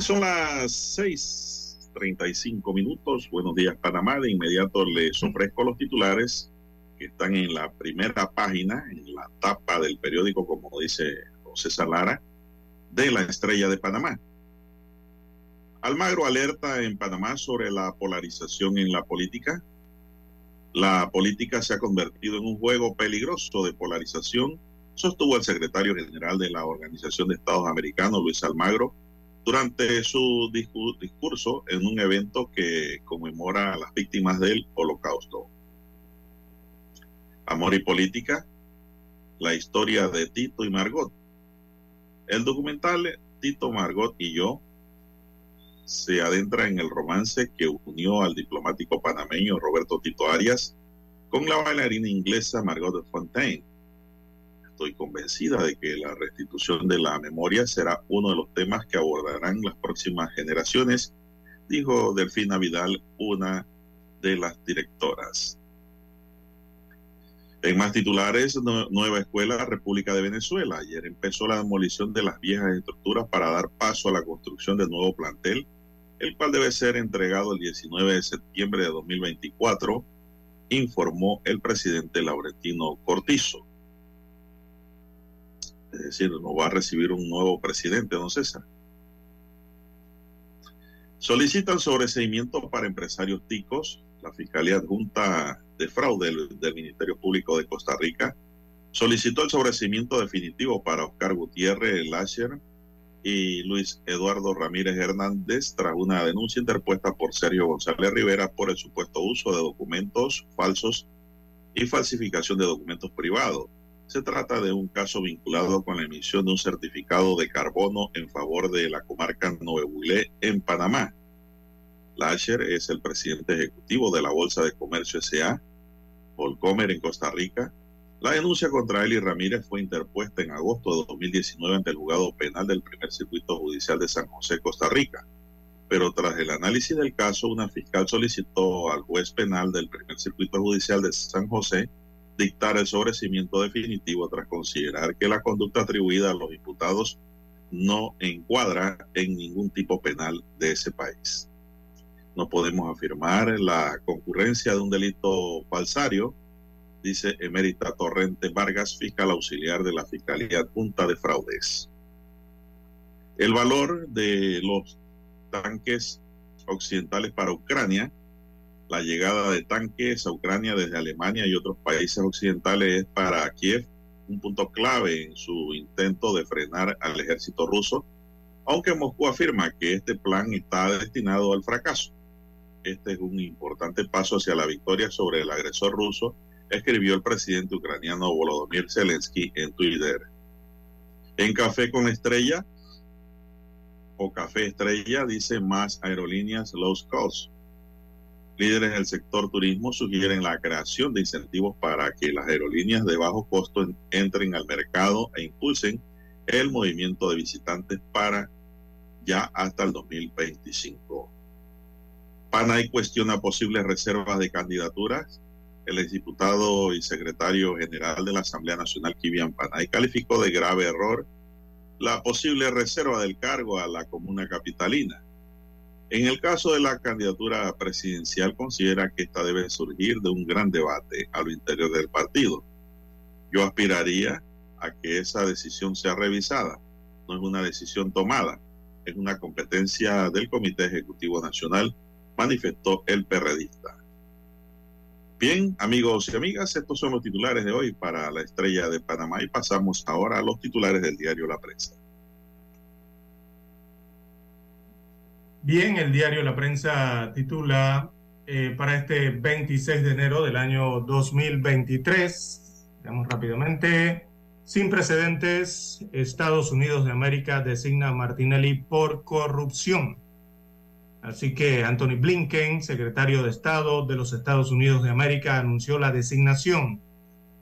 Son las 6:35 minutos. Buenos días, Panamá. De inmediato les ofrezco los titulares que están en la primera página, en la tapa del periódico, como dice José Salara, de la Estrella de Panamá. Almagro alerta en Panamá sobre la polarización en la política. La política se ha convertido en un juego peligroso de polarización, sostuvo el secretario general de la Organización de Estados Americanos, Luis Almagro, durante su discurso en un evento que conmemora a las víctimas del holocausto. Amor y política, la historia de Tito y Margot. El documental Tito, Margot y yo se adentra en el romance que unió al diplomático panameño Roberto Tito Arias con la bailarina inglesa Margot Fontaine estoy convencida de que la restitución de la memoria será uno de los temas que abordarán las próximas generaciones, dijo Delfina Vidal, una de las directoras. En más titulares, nueva escuela República de Venezuela. Ayer empezó la demolición de las viejas estructuras para dar paso a la construcción del nuevo plantel, el cual debe ser entregado el 19 de septiembre de 2024, informó el presidente Laurentino Cortizo es decir, no va a recibir un nuevo presidente, don César. Solicitan sobreseimiento para empresarios ticos. La Fiscalía Adjunta de Fraude del, Ministerio Público de Costa Rica solicitó el sobreseimiento definitivo para Oscar Gutiérrez Lasher y Luis Eduardo Ramírez Hernández tras una denuncia interpuesta por Sergio González Rivera por el supuesto uso de documentos falsos y falsificación de documentos privados. Se trata de un caso vinculado con la emisión de un certificado de carbono en favor de la comarca Noebuilé en Panamá. Lasher es el presidente ejecutivo de la Bolsa de Comercio S.A., Volcomer en Costa Rica. La denuncia contra y Ramírez fue interpuesta en agosto de 2019 ante el juzgado penal del primer circuito judicial de San José, Costa Rica. pero tras el análisis del caso, una fiscal solicitó al juez penal del primer circuito judicial de San José dictar el sobrecimiento definitivo tras considerar que la conducta atribuida a los imputados no encuadra en ningún tipo penal de ese país. No podemos afirmar la concurrencia de un delito falsario, dice Emérita Torrente Vargas, fiscal auxiliar de la Fiscalía Junta de Fraudes. El valor de los tanques occidentales para Ucrania. La llegada de tanques a Ucrania desde Alemania y otros países occidentales es para Kiev un punto clave en su intento de frenar al ejército ruso, aunque Moscú afirma que este plan está destinado al fracaso. Este es un importante paso hacia la victoria sobre el agresor ruso, escribió el presidente ucraniano Volodymyr Zelensky en Twitter. En Café con Estrella, o Café Estrella dice más aerolíneas low cost. Líderes del sector turismo sugieren la creación de incentivos para que las aerolíneas de bajo costo entren al mercado e impulsen el movimiento de visitantes para ya hasta el 2025. Panay cuestiona posibles reservas de candidaturas. El exdiputado y secretario general de la Asamblea Nacional, Kivian Panay, calificó de grave error la posible reserva del cargo a la comuna capitalina. En el caso de la candidatura presidencial, considera que esta debe surgir de un gran debate a lo interior del partido. Yo aspiraría a que esa decisión sea revisada. No es una decisión tomada, es una competencia del Comité Ejecutivo Nacional, manifestó el perredista. Bien, amigos y amigas, estos son los titulares de hoy para la estrella de Panamá y pasamos ahora a los titulares del diario La Prensa. Bien, el diario La Prensa titula eh, para este 26 de enero del año 2023, veamos rápidamente, sin precedentes, Estados Unidos de América designa a Martinelli por corrupción. Así que Anthony Blinken, secretario de Estado de los Estados Unidos de América, anunció la designación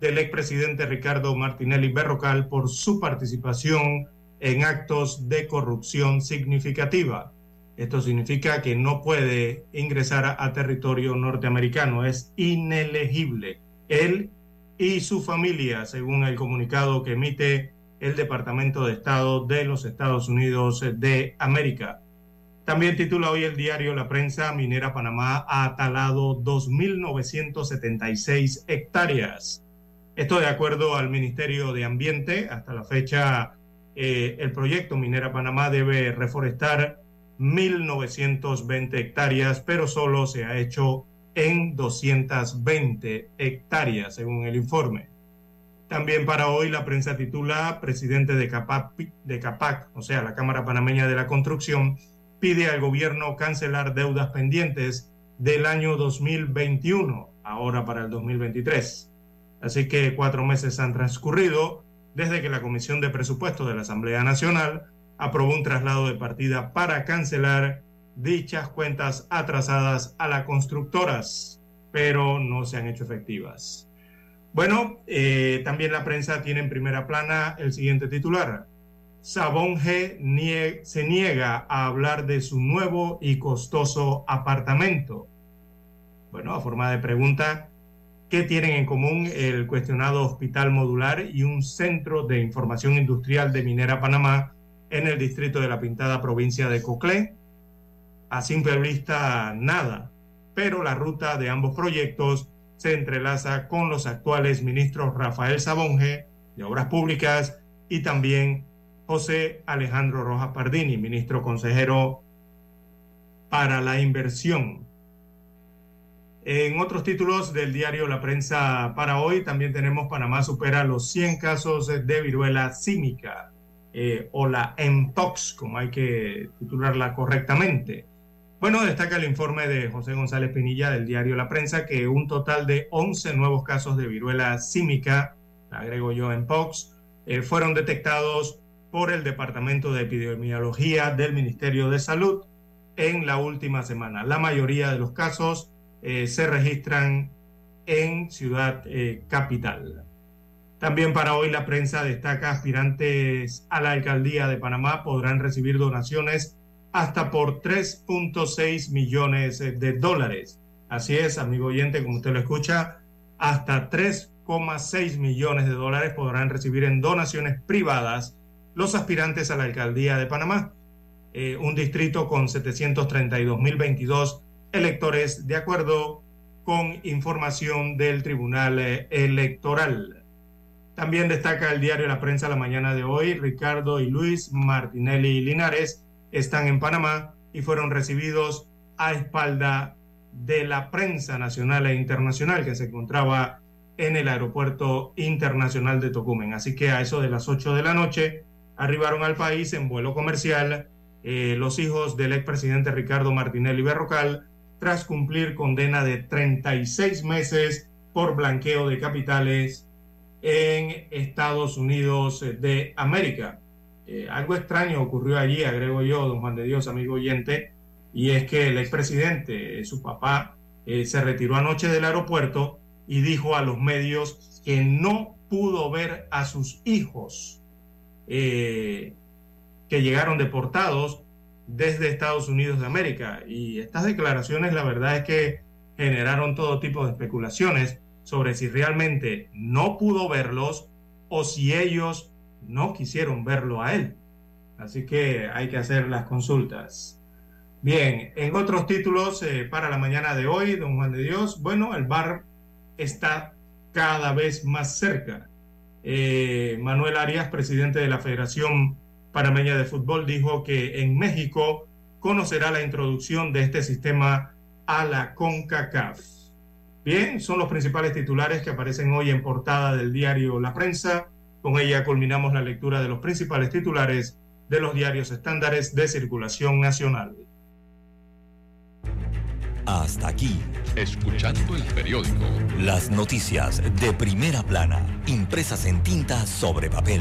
del expresidente Ricardo Martinelli Berrocal por su participación en actos de corrupción significativa. Esto significa que no puede ingresar a, territorio norteamericano, es inelegible. Él y su familia, según el comunicado que emite el Departamento de Estado de los Estados Unidos de América. También titula hoy el diario La Prensa, Minera Panamá ha talado 2.976 hectáreas. Esto de acuerdo al Ministerio de Ambiente. Hasta la fecha, eh, el proyecto Minera Panamá debe reforestar 1.920 hectáreas, pero solo se ha hecho en 220 hectáreas, según el informe. También para hoy la prensa titula Presidente de CAPAC, de CAPAC, o sea, la Cámara Panameña de la Construcción, pide al gobierno cancelar deudas pendientes del año 2021, ahora para el 2023. Así que cuatro meses han transcurrido desde que la Comisión de Presupuestos de la Asamblea Nacional aprobó un traslado de partida para cancelar dichas cuentas atrasadas a las constructoras, pero no se han hecho efectivas. Bueno, eh, también la prensa tiene en primera plana el siguiente titular. Sabonge se niega a hablar de su nuevo y costoso apartamento. Bueno, a forma de pregunta, ¿qué tienen en común el cuestionado hospital modular y un centro de información industrial de Minera Panamá en el distrito de la Pintada, provincia de Coclé? A simple vista, nada, pero la ruta de ambos proyectos se entrelaza con los actuales ministros Rafael Sabonge de Obras Públicas y también José Alejandro Rojas Pardini, ministro consejero para la inversión. En otros títulos del diario La Prensa para hoy también tenemos Panamá supera los 100 casos de viruela símica eh, o la MPOX, como hay que titularla correctamente. Bueno, destaca el informe de José González Pinilla del diario La Prensa que un total de 11 nuevos casos de viruela símica, agrego yo MPOX, eh, fueron detectados por el Departamento de Epidemiología del Ministerio de Salud en la última semana. La mayoría de los casos eh, se registran en Ciudad Capital. También para hoy la prensa destaca aspirantes a la alcaldía de Panamá podrán recibir donaciones hasta por 3.6 millones de dólares. Así es, amigo oyente, como usted lo escucha, hasta 3,6 millones de dólares podrán recibir en donaciones privadas los aspirantes a la alcaldía de Panamá, eh, un distrito con 732.022 electores, de acuerdo con información del Tribunal Electoral. También destaca el diario La Prensa la mañana de hoy, Ricardo y Luis Martinelli Linares están en Panamá y fueron recibidos a espalda de la prensa nacional e internacional que se encontraba en el aeropuerto internacional de Tocumen. Así que a eso de las 8 de la noche arribaron al país en vuelo comercial eh, los hijos del expresidente Ricardo Martinelli Berrocal tras cumplir condena de 36 meses por blanqueo de capitales en Estados Unidos de América. Eh, algo extraño ocurrió allí, agrego yo, don Juan de Dios, amigo oyente, y es que el expresidente, su papá, eh, se retiró anoche del aeropuerto y dijo a los medios que no pudo ver a sus hijos eh, que llegaron deportados desde Estados Unidos de América. Y estas declaraciones, la verdad es que generaron todo tipo de especulaciones sobre si realmente no pudo verlos o si ellos no quisieron verlo a él. Así que hay que hacer las consultas. Bien, en otros títulos eh, para la mañana de hoy, don Juan de Dios, bueno, el bar está cada vez más cerca. Eh, Manuel Arias, presidente de la Federación Panameña de Fútbol, dijo que en México conocerá la introducción de este sistema a la CONCACAF. Bien, son los principales titulares que aparecen hoy en portada del diario La Prensa. Con ella culminamos la lectura de los principales titulares de los diarios estándares de circulación nacional. Hasta aquí, escuchando el periódico. Las noticias de primera plana, impresas en tinta sobre papel.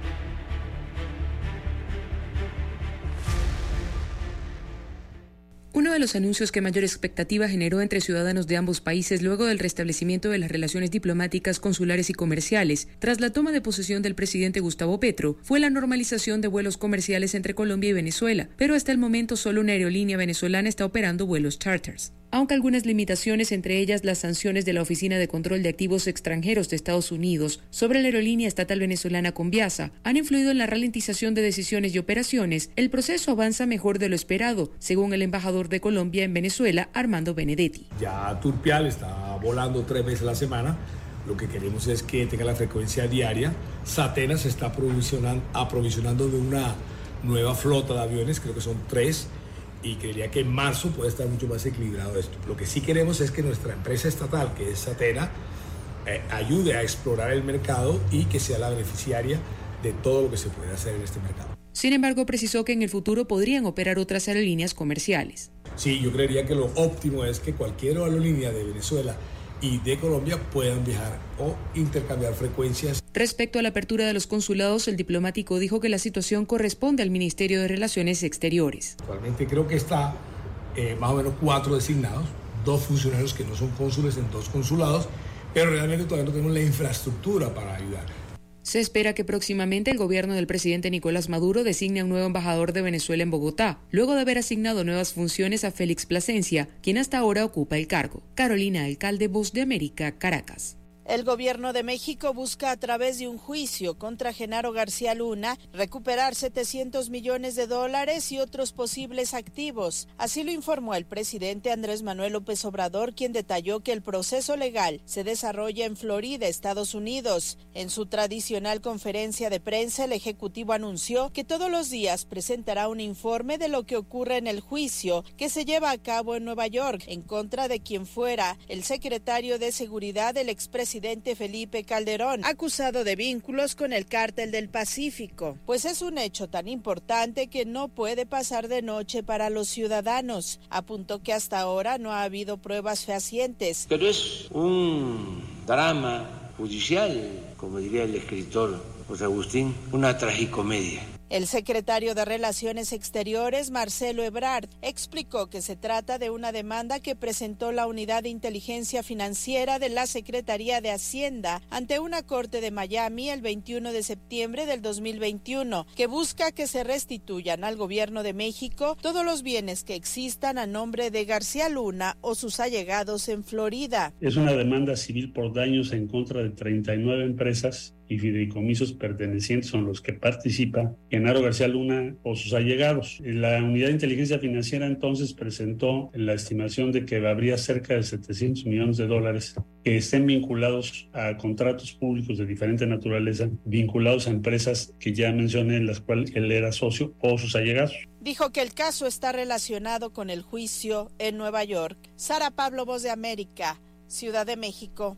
Uno de los anuncios que mayor expectativa generó entre ciudadanos de ambos países luego del restablecimiento de las relaciones diplomáticas, consulares y comerciales, tras la toma de posesión del presidente Gustavo Petro, fue la normalización de vuelos comerciales entre Colombia y Venezuela, pero hasta el momento solo una aerolínea venezolana está operando vuelos charters aunque algunas limitaciones, entre ellas las sanciones de la Oficina de Control de Activos Extranjeros de Estados Unidos sobre la aerolínea estatal venezolana Conviasa, han influido en la ralentización de decisiones y operaciones, el proceso avanza mejor de lo esperado, según el embajador de Colombia en Venezuela, Armando Benedetti. Ya Turpial está volando tres veces a la semana. Lo que queremos es que tenga la frecuencia diaria. Satena se está aprovisionando de una nueva flota de aviones, creo que son tres y creería que en marzo puede estar mucho más equilibrado esto. Lo que sí queremos es que nuestra empresa estatal, que es Satena, eh, ayude a explorar el mercado y que sea la beneficiaria de todo lo que se puede hacer en este mercado. Sin embargo, precisó que en el futuro podrían operar otras aerolíneas comerciales. Sí, yo creería que lo óptimo es que cualquier aerolínea de Venezuela y de Colombia puedan viajar o intercambiar frecuencias. Respecto a la apertura de los consulados, el diplomático dijo que la situación corresponde al Ministerio de Relaciones Exteriores. Actualmente creo que está eh, más o menos cuatro designados, dos funcionarios que no son cónsules en dos consulados, pero realmente todavía no tenemos la infraestructura para ayudar. Se espera que próximamente el gobierno del presidente Nicolás Maduro designe a un nuevo embajador de Venezuela en Bogotá, luego de haber asignado nuevas funciones a Félix Plasencia, quien hasta ahora ocupa el cargo. Carolina Alcalde, Voz de América, Caracas. El gobierno de México busca a través de un juicio contra Genaro García Luna recuperar 700 millones de dólares y otros posibles activos. Así lo informó el presidente Andrés Manuel López Obrador, quien detalló que el proceso legal se desarrolla en Florida, Estados Unidos. En su tradicional conferencia de prensa, el Ejecutivo anunció que todos los días presentará un informe de lo que ocurre en el juicio que se lleva a cabo en Nueva York en contra de quien fuera el secretario de Seguridad del expresidente Felipe Calderón, acusado de vínculos con el cártel del Pacífico, pues es un hecho tan importante que no puede pasar de noche para los ciudadanos. Apuntó que hasta ahora no ha habido pruebas fehacientes. Pero es un drama judicial, como diría el escritor José Agustín, una tragicomedia. El secretario de Relaciones Exteriores, Marcelo Ebrard, explicó que se trata de una demanda que presentó la Unidad de Inteligencia Financiera de la Secretaría de Hacienda ante una corte de Miami el 21 de septiembre del 2021, que busca que se restituyan al gobierno de México todos los bienes que existan a nombre de García Luna o sus allegados en Florida. Es una demanda civil por daños en contra de 39 empresas y fideicomisos pertenecientes son los que participa Genaro García Luna o sus allegados. La unidad de inteligencia financiera entonces presentó la estimación de que habría cerca de 700 millones de dólares que estén vinculados a contratos públicos de diferente naturaleza, vinculados a empresas que ya mencioné, en las cuales él era socio o sus allegados. Dijo que el caso está relacionado con el juicio en Nueva York. Sara Pablo, Voz de América, Ciudad de México.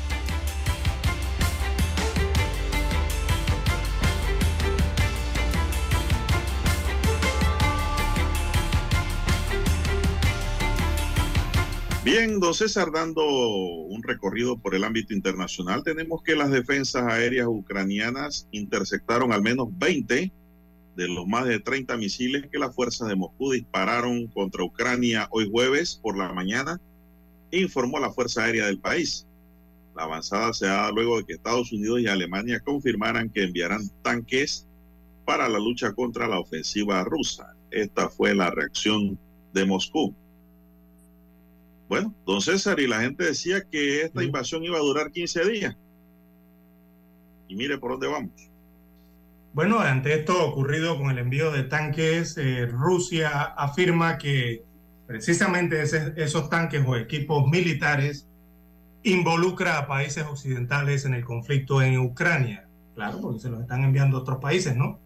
Bien, don César, dando un recorrido por el ámbito internacional, tenemos que las defensas aéreas ucranianas interceptaron al menos 20 de los más de 30 misiles que las fuerzas de Moscú dispararon contra Ucrania hoy jueves por la mañana, informó la Fuerza Aérea del país. La avanzada se da luego de que Estados Unidos y Alemania confirmaran que enviarán tanques para la lucha contra la ofensiva rusa. Esta fue la reacción de Moscú. Bueno, don César, y la gente decía que esta invasión iba a durar 15 días. Y mire por dónde vamos. Bueno, ante esto ocurrido con el envío de tanques, eh, Rusia afirma que precisamente esos tanques o equipos militares involucra a países occidentales en el conflicto en Ucrania. Claro, porque se los están enviando a otros países, ¿no?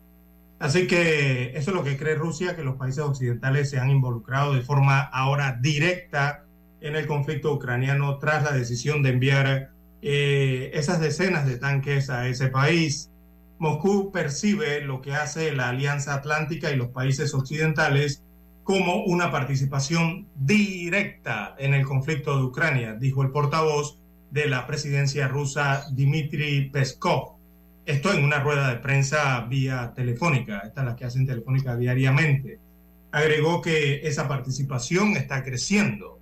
Así que eso es lo que cree Rusia, que los países occidentales se han involucrado de forma ahora directa en el conflicto ucraniano tras la decisión de enviar eh, esas decenas de tanques a ese país. Moscú percibe lo que hace la Alianza Atlántica y los países occidentales como una participación directa en el conflicto de Ucrania, dijo el portavoz de la presidencia rusa Dmitry Peskov. Esto en una rueda de prensa vía telefónica, esta es la que hacen telefónica diariamente. Agregó que esa participación está creciendo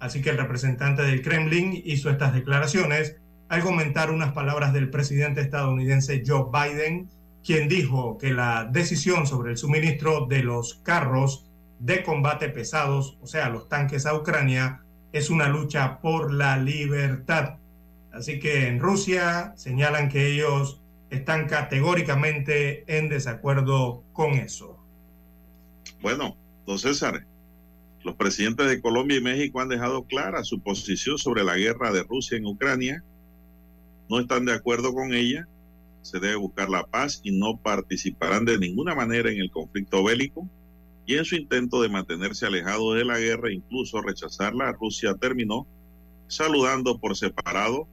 Así que el representante del Kremlin hizo estas declaraciones al comentar unas palabras del presidente estadounidense Joe Biden, quien dijo que la decisión sobre el suministro de los carros de combate pesados, o sea, los tanques a Ucrania, es una lucha por la libertad. Así que en Rusia señalan que ellos están categóricamente en desacuerdo con eso. Bueno, don César, los presidentes de Colombia y México han dejado clara su posición sobre la guerra de Rusia en Ucrania. No están de acuerdo con ella. Se debe buscar la paz y no participarán de ninguna manera en el conflicto bélico. Y en su intento de mantenerse alejado de la guerra, incluso rechazarla, Rusia terminó saludando por separado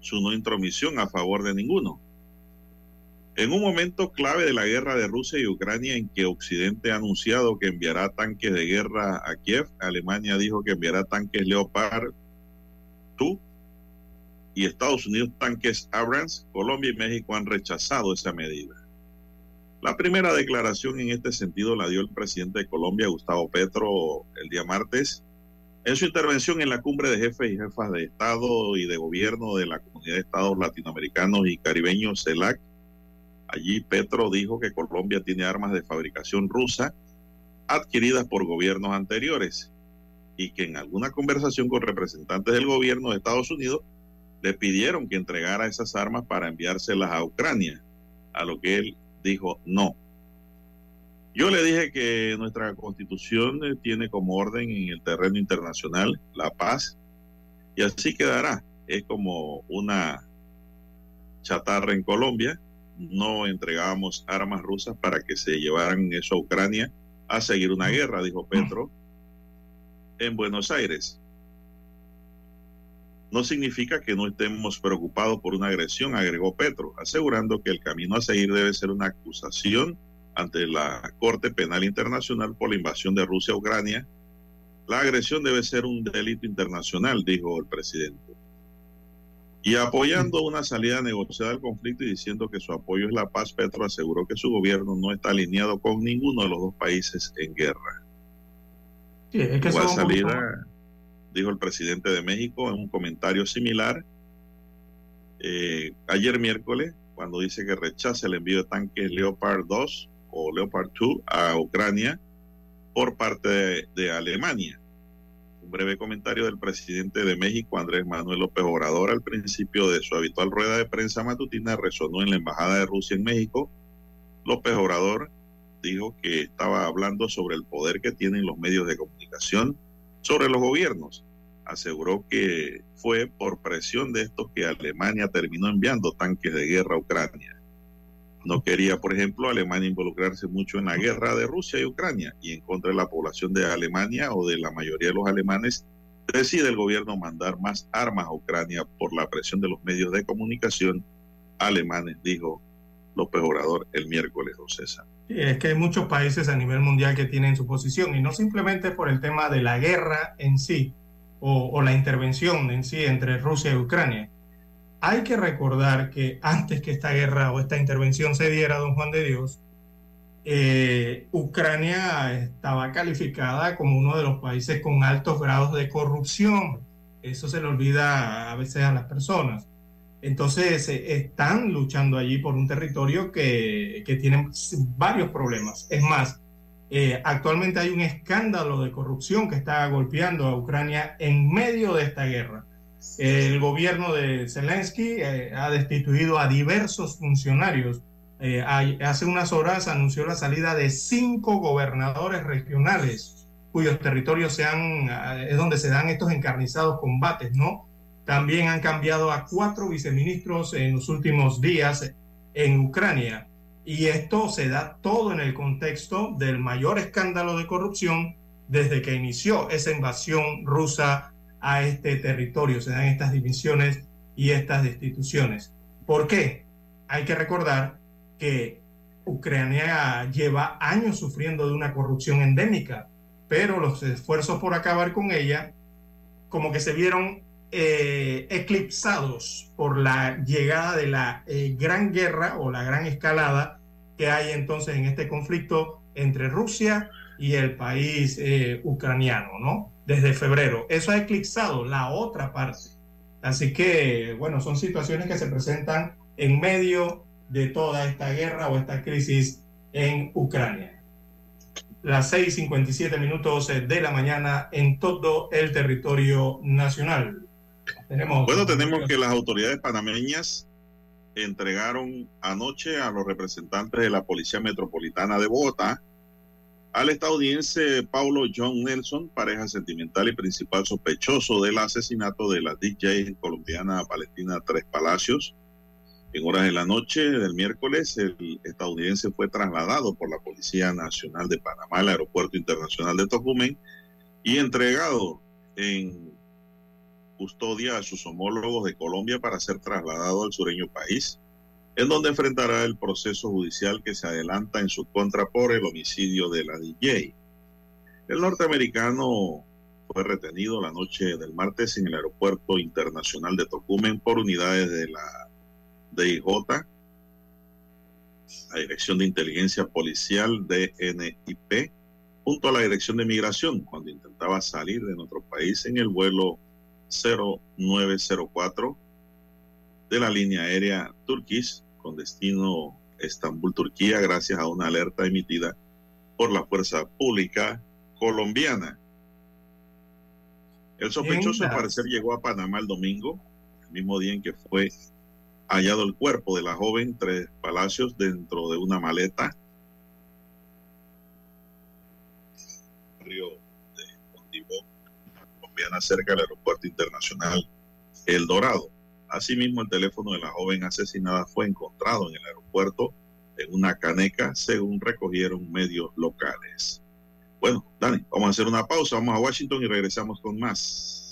su no intromisión a favor de ninguno. En un momento clave de la guerra de Rusia y Ucrania en que Occidente ha anunciado que enviará tanques de guerra a Kiev, Alemania dijo que enviará tanques Leopard 2 y Estados Unidos tanques Abrams, Colombia y México han rechazado esa medida. La primera declaración en este sentido la dio el presidente de Colombia, Gustavo Petro, el día martes, en su intervención en la cumbre de jefes y jefas de Estado y de Gobierno de la Comunidad de Estados Latinoamericanos y Caribeños, CELAC, Allí Petro dijo que Colombia tiene armas de fabricación rusa adquiridas por gobiernos anteriores y que en alguna conversación con representantes del gobierno de Estados Unidos le pidieron que entregara esas armas para enviárselas a Ucrania, a lo que él dijo no. Yo le dije que nuestra constitución eh, tiene como orden en el terreno internacional la paz y así quedará. Es como una chatarra en Colombia no entregábamos armas rusas para que se llevaran eso a Ucrania a seguir una guerra, dijo Petro en Buenos Aires. No significa que no estemos preocupados por una agresión, agregó Petro, asegurando que el camino a seguir debe ser una acusación ante la Corte Penal Internacional por la invasión de Rusia a Ucrania. La agresión debe ser un delito internacional, dijo el presidente. Y apoyando una salida negociada al conflicto y diciendo que su apoyo es la paz, Petro aseguró que su gobierno no está alineado con ninguno de los dos países en guerra. Sí, es que Igual salida, dijo el presidente de México en un comentario similar eh, ayer miércoles, cuando dice que rechaza el envío de tanques Leopard 2 o Leopard 2 a Ucrania por parte de, de Alemania breve comentario del presidente de México, Andrés Manuel López Obrador, al principio de su habitual rueda de prensa matutina, resonó en la Embajada de Rusia en México. López Obrador dijo que estaba hablando sobre el poder que tienen los medios de comunicación sobre los gobiernos. Aseguró que fue por presión de estos que Alemania terminó enviando tanques de guerra a Ucrania. No quería, por ejemplo, Alemania involucrarse mucho en la guerra de Rusia y Ucrania y en contra de la población de Alemania o de la mayoría de los alemanes, decide el gobierno mandar más armas a Ucrania por la presión de los medios de comunicación alemanes, dijo López Obrador el miércoles, don César. Es que hay muchos países a nivel mundial que tienen su posición y no simplemente por el tema de la guerra en sí o, o la intervención en sí entre Rusia y Ucrania, hay que recordar que antes que esta guerra o esta intervención se diera, don Juan de Dios, eh, Ucrania estaba calificada como uno de los países con altos grados de corrupción. Eso se le olvida a veces a las personas. Entonces, eh, están luchando allí por un territorio que, que tiene varios problemas. Es más, eh, actualmente hay un escándalo de corrupción que está golpeando a Ucrania en medio de esta guerra. El gobierno de Zelensky eh, ha destituido a diversos funcionarios. Eh, hace unas horas anunció la salida de cinco gobernadores regionales cuyos territorios sean, eh, es donde se dan estos encarnizados combates, ¿no? También han cambiado a cuatro viceministros en los últimos días en Ucrania. Y esto se da todo en el contexto del mayor escándalo de corrupción desde que inició esa invasión rusa a este territorio, se dan estas divisiones y estas destituciones. ¿Por qué? Hay que recordar que Ucrania lleva años sufriendo de una corrupción endémica, pero los esfuerzos por acabar con ella como que se vieron eh, eclipsados por la llegada de la eh, gran guerra o la gran escalada que hay entonces en este conflicto entre Rusia y el país eh, ucraniano, ¿no? Desde febrero. Eso ha eclipsado la otra parte. Así que, bueno, son situaciones que se presentan en medio de toda esta guerra o esta crisis en Ucrania. Las 6:57 minutos de la mañana en todo el territorio nacional. Tenemos bueno, tenemos que las autoridades panameñas entregaron anoche a los representantes de la Policía Metropolitana de Bogotá al estadounidense Paulo John Nelson, pareja sentimental y principal sospechoso del asesinato de la DJ colombiana Valentina Tres Palacios. En horas de la noche del miércoles, el estadounidense fue trasladado por la Policía Nacional de Panamá al Aeropuerto Internacional de Tocumen y entregado en custodia a sus homólogos de Colombia para ser trasladado al sureño país en donde enfrentará el proceso judicial que se adelanta en su contra por el homicidio de la DJ. El norteamericano fue retenido la noche del martes en el aeropuerto internacional de Tocumen por unidades de la DIJ, la Dirección de Inteligencia Policial DNIP, junto a la Dirección de Migración, cuando intentaba salir de nuestro país en el vuelo 0904 de la línea aérea Turkish con destino Estambul, Turquía, gracias a una alerta emitida por la Fuerza Pública colombiana. El sospechoso al parecer llegó a Panamá el domingo, el mismo día en que fue hallado el cuerpo de la joven Tres Palacios dentro de una maleta. Río de Condibó, colombiana, cerca del aeropuerto internacional El Dorado. Asimismo, el teléfono de la joven asesinada fue encontrado en el aeropuerto en una caneca, según recogieron medios locales. Bueno, Dani, vamos a hacer una pausa, vamos a Washington y regresamos con más.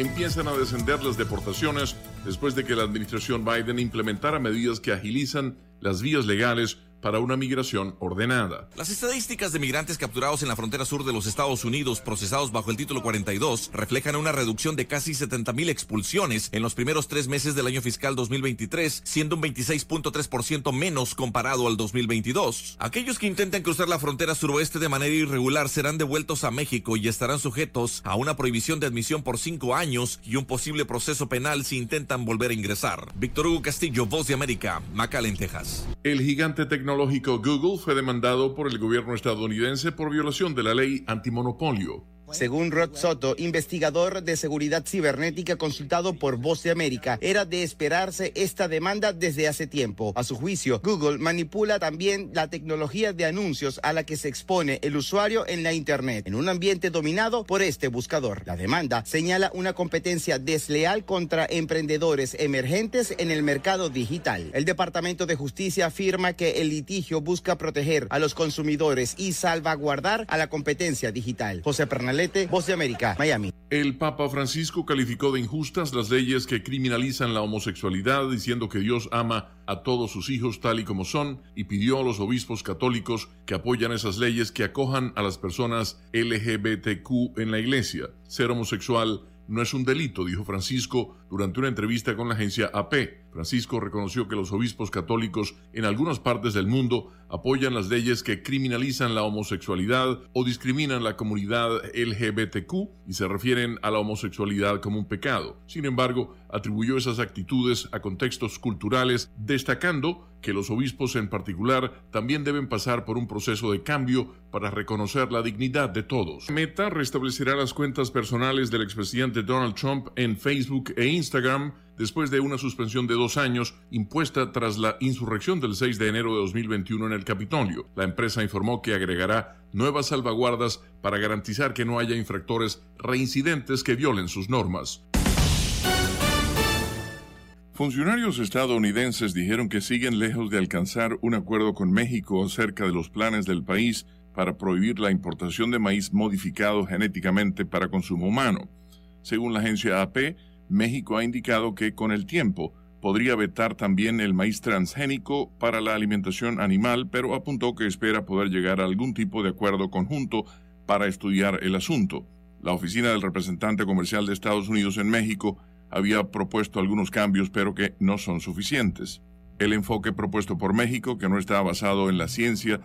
empiezan a descender las deportaciones después de que la administración Biden implementara medidas que agilizan las vías legales para una migración ordenada. Las estadísticas de migrantes capturados en la frontera sur de los Estados Unidos procesados bajo el título 42 reflejan una reducción de casi 70.000 expulsiones en los primeros tres meses del año fiscal 2023, siendo un 26.3% menos comparado al 2022. Aquellos que intenten cruzar la frontera suroeste de manera irregular serán devueltos a México y estarán sujetos a una prohibición de admisión por cinco años y un posible proceso penal si intentan volver a ingresar. Víctor Hugo Castillo, Voz de América, McAllen, Texas. El gigante tecnológico tecnológico Google fue demandado por el gobierno estadounidense por violación de la ley antimonopolio. Según Rod Soto, investigador de seguridad cibernética consultado por Voz de América, era de esperarse esta demanda desde hace tiempo. A su juicio, Google manipula también la tecnología de anuncios a la que se expone el usuario en la Internet, en un ambiente dominado por este buscador. La demanda señala una competencia desleal contra emprendedores emergentes en el mercado digital. El Departamento de Justicia afirma que el litigio busca proteger a los consumidores y salvaguardar a la competencia digital. José El Papa Francisco calificó de injustas las leyes que criminalizan la homosexualidad, diciendo que Dios ama a todos sus hijos tal y como son, y pidió a los obispos católicos que apoyan esas leyes que acojan a las personas LGBTQ en la iglesia. Ser homosexual no es un delito, dijo Francisco durante una entrevista con la agencia AP. Francisco reconoció que los obispos católicos en algunas partes del mundo apoyan las leyes que criminalizan la homosexualidad o discriminan la comunidad LGBTQ y se refieren a la homosexualidad como un pecado. Sin embargo, atribuyó esas actitudes a contextos culturales, destacando que los obispos en particular también deben pasar por un proceso de cambio para reconocer la dignidad de todos. Meta restablecerá las cuentas personales del expresidente Donald Trump en Facebook e Instagram después de una suspensión de dos años impuesta tras la insurrección del 6 de enero de 2021 en el Capitolio. La empresa informó que agregará nuevas salvaguardas para garantizar que no haya infractores reincidentes que violen sus normas. Funcionarios estadounidenses dijeron que siguen lejos de alcanzar un acuerdo con México acerca de los planes del país para prohibir la importación de maíz modificado genéticamente para consumo humano. Según la agencia AP, México ha indicado que con el tiempo podría vetar también el maíz transgénico para la alimentación animal, pero apuntó que espera poder llegar a algún tipo de acuerdo conjunto para estudiar el asunto. La oficina del representante comercial de Estados Unidos en México había propuesto algunos cambios, pero que no son suficientes. El enfoque propuesto por México, que no está basado en la ciencia,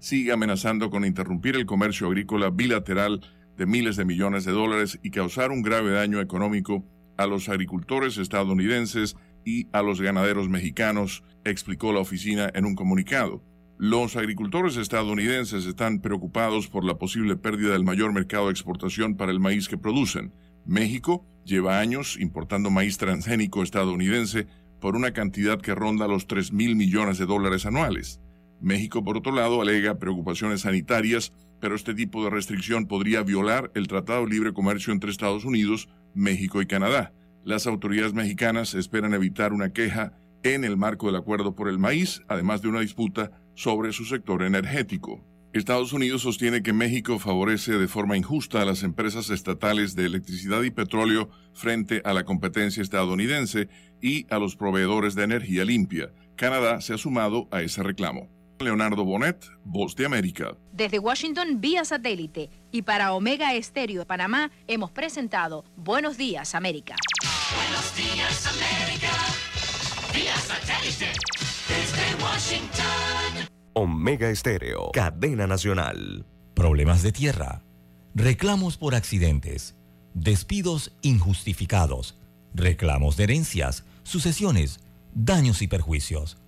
sigue amenazando con interrumpir el comercio agrícola bilateral de miles de millones de dólares y causar un grave daño económico a los agricultores estadounidenses y a los ganaderos mexicanos, explicó la oficina en un comunicado. Los agricultores estadounidenses están preocupados por la posible pérdida del mayor mercado de exportación para el maíz que producen. México lleva años importando maíz transgénico estadounidense por una cantidad que ronda los 3 mil millones de dólares anuales. México, por otro lado, alega preocupaciones sanitarias, pero este tipo de restricción podría violar el Tratado de Libre Comercio entre Estados Unidos, México y Canadá. Las autoridades mexicanas esperan evitar una queja en el marco del acuerdo por el maíz, además de una disputa sobre su sector energético. Estados Unidos sostiene que México favorece de forma injusta a las empresas estatales de electricidad y petróleo frente a la competencia estadounidense y a los proveedores de energía limpia. Canadá se ha sumado a ese reclamo. Leonardo Bonet, Voz de América. Desde Washington vía satélite y para Omega Estéreo de Panamá hemos presentado Buenos Días América. Buenos días, América. Vía satélite. Desde Washington. Omega Estéreo, cadena nacional. Problemas de tierra, reclamos por accidentes, despidos injustificados, reclamos de herencias, sucesiones, daños y perjuicios.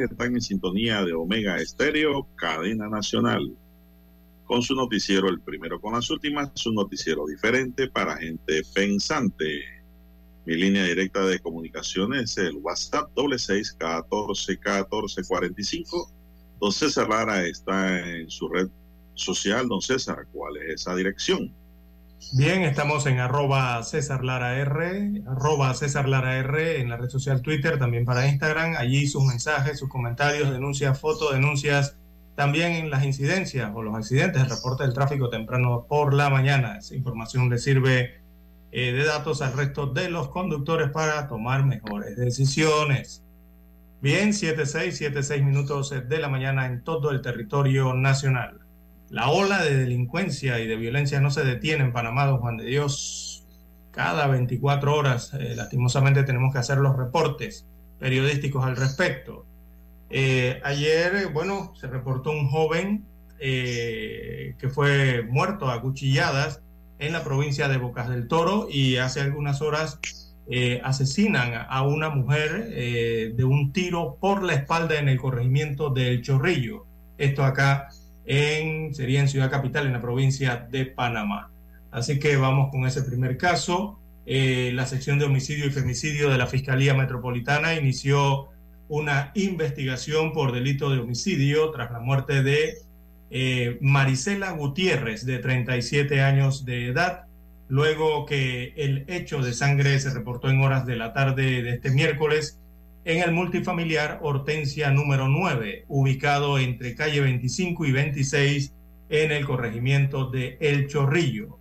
Señores, están en sintonía de Omega Estéreo, cadena nacional. Con su noticiero, el primero con las últimas, su noticiero diferente para gente pensante. Mi línea directa de comunicación es el WhatsApp doble seis catorce catorce cuarenta y cinco. Don César Lara está en su red social. Don César, ¿cuál es esa dirección? Bien, estamos en arroba César Lara arroba César Lara R en la red social Twitter, también para Instagram. Allí sus mensajes, sus comentarios, denuncias, fotos, denuncias, también en las incidencias o los accidentes, el reporte del tráfico temprano por la mañana. Esa información le sirve eh, de datos al resto de los conductores para tomar mejores decisiones. Bien, 7-6, 7-6 minutos de la mañana en todo el territorio nacional. La ola de delincuencia y de violencia no se detiene en Panamá, don Juan de Dios. Cada 24 horas, eh, lastimosamente, tenemos que hacer los reportes periodísticos al respecto. Eh, ayer, bueno, se reportó un joven eh, que fue muerto a cuchilladas en la provincia de Bocas del Toro y hace algunas horas asesinan a una mujer de un tiro por la espalda en el corregimiento del Chorrillo. Esto acá en, sería en Ciudad Capital, en la provincia de Panamá. Así que vamos con ese primer caso. eh, la sección de homicidio y femicidio de la Fiscalía Metropolitana inició una investigación por delito de homicidio tras la muerte de eh, Marisela Gutiérrez, de 37 años de edad, luego que el hecho de sangre se reportó en horas de la tarde de este miércoles en el multifamiliar Hortensia número 9, ubicado entre calle 25 y 26 en el corregimiento de El Chorrillo.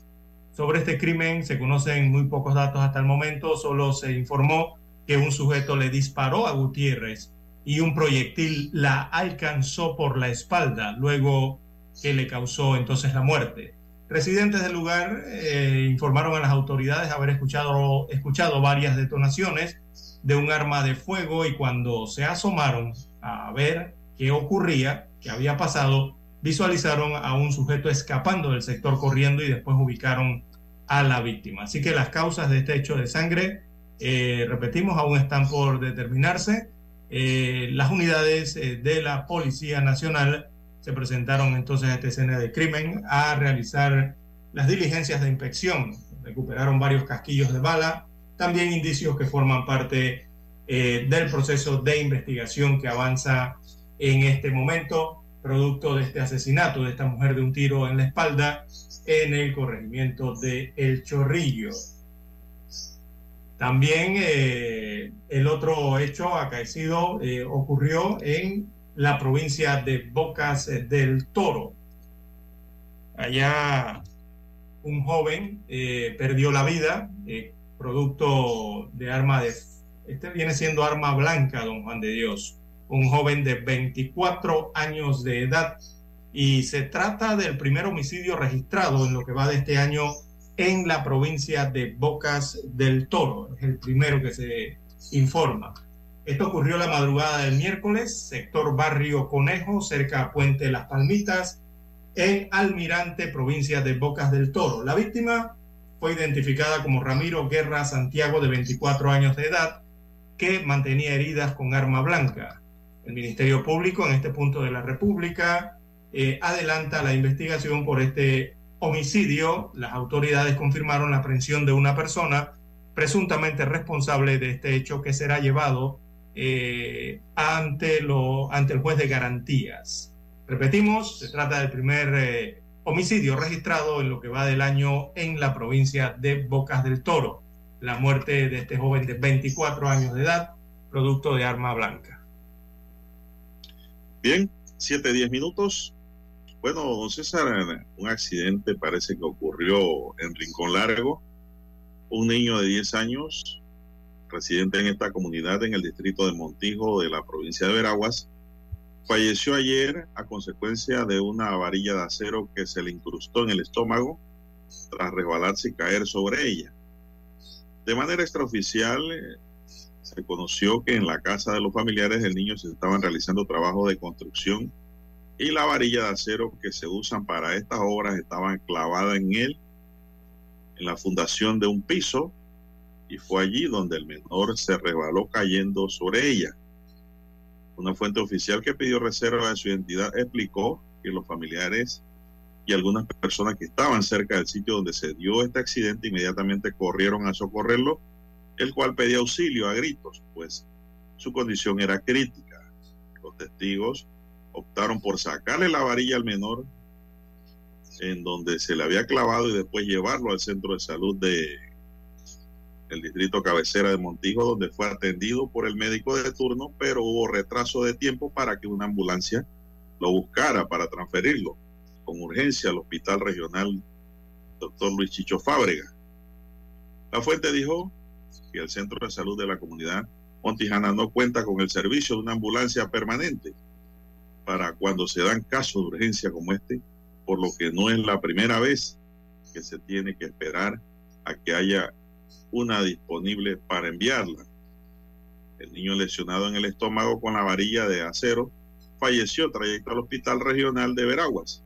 Sobre este crimen se conocen muy pocos datos hasta el momento, solo se informó que un sujeto le disparó a Gutiérrez y un proyectil la alcanzó por la espalda, luego que le causó entonces la muerte. Residentes del lugar eh, informaron a las autoridades haber escuchado, escuchado varias detonaciones de un arma de fuego y cuando se asomaron a ver qué ocurría, qué había pasado, visualizaron a un sujeto escapando del sector corriendo y después ubicaron a la víctima. Así que las causas de este hecho de sangre, eh, repetimos, aún están por determinarse. Eh, las unidades eh, de la Policía Nacional se presentaron entonces a esta escena de crimen a realizar las diligencias de inspección. Recuperaron varios casquillos de bala, también indicios que forman parte del proceso de investigación que avanza en este momento, producto de este asesinato de esta mujer de un tiro en la espalda en el corregimiento de El Chorrillo. También eh, el otro hecho acaecido eh, ocurrió en la provincia de Bocas del Toro. Allá un joven eh, perdió la vida, producto de arma de... Este viene siendo arma blanca, don Juan de Dios. Un joven de 24 años de edad y se trata del primer homicidio registrado en lo que va de este año en la provincia de Bocas del Toro. Es el primero que se informa. Esto ocurrió la madrugada del miércoles, sector Barrio Conejo, cerca a Puente Las Palmitas, en Almirante, provincia de Bocas del Toro. La víctima fue identificada como Ramiro Guerra Santiago, de 24 años de edad, que mantenía heridas con arma blanca. El Ministerio Público en este punto de la República eh, adelanta la investigación por este homicidio. Las autoridades confirmaron la aprehensión de una persona presuntamente responsable de este hecho que será llevado eh, ante, lo, ante el juez de garantías. Repetimos, se trata del primer eh, homicidio registrado en lo que va del año en la provincia de Bocas del Toro. La muerte de este joven de 24 años de edad, producto de arma blanca. Bien, 7, 10 minutos. Bueno, don César, un accidente parece que ocurrió en Rincón Largo. Un niño de 10 años, residente en esta comunidad en el distrito de Montijo de la provincia de Veraguas, falleció ayer a consecuencia de una varilla de acero que se le incrustó en el estómago tras resbalarse y caer sobre ella. De manera extraoficial, eh, se conoció que en la casa de los familiares del niño se estaban realizando trabajos de construcción y la varilla de acero que se usan para estas obras estaban clavadas en él, en la fundación de un piso, y fue allí donde el menor se resbaló cayendo sobre ella. Una fuente oficial que pidió reserva de su identidad explicó que los familiares y algunas personas que estaban cerca del sitio donde se dio este accidente inmediatamente corrieron a socorrerlo, el cual pedía auxilio a gritos, pues su condición era crítica. Los testigos optaron por sacarle la varilla al menor en donde se le había clavado y después llevarlo al centro de salud de el distrito cabecera de Montijo donde fue atendido por el médico de turno pero hubo retraso de tiempo para que una ambulancia lo buscara para transferirlo con urgencia al hospital regional doctor Luis Chicho Fábrega. La fuente dijo que el centro de salud de la comunidad Montijana no cuenta con el servicio de una ambulancia permanente para cuando se dan casos de urgencia como este, por lo que no es la primera vez que se tiene que esperar a que haya una disponible para enviarla. El niño lesionado en el estómago con la varilla de acero falleció trayecto al hospital regional de Veraguas,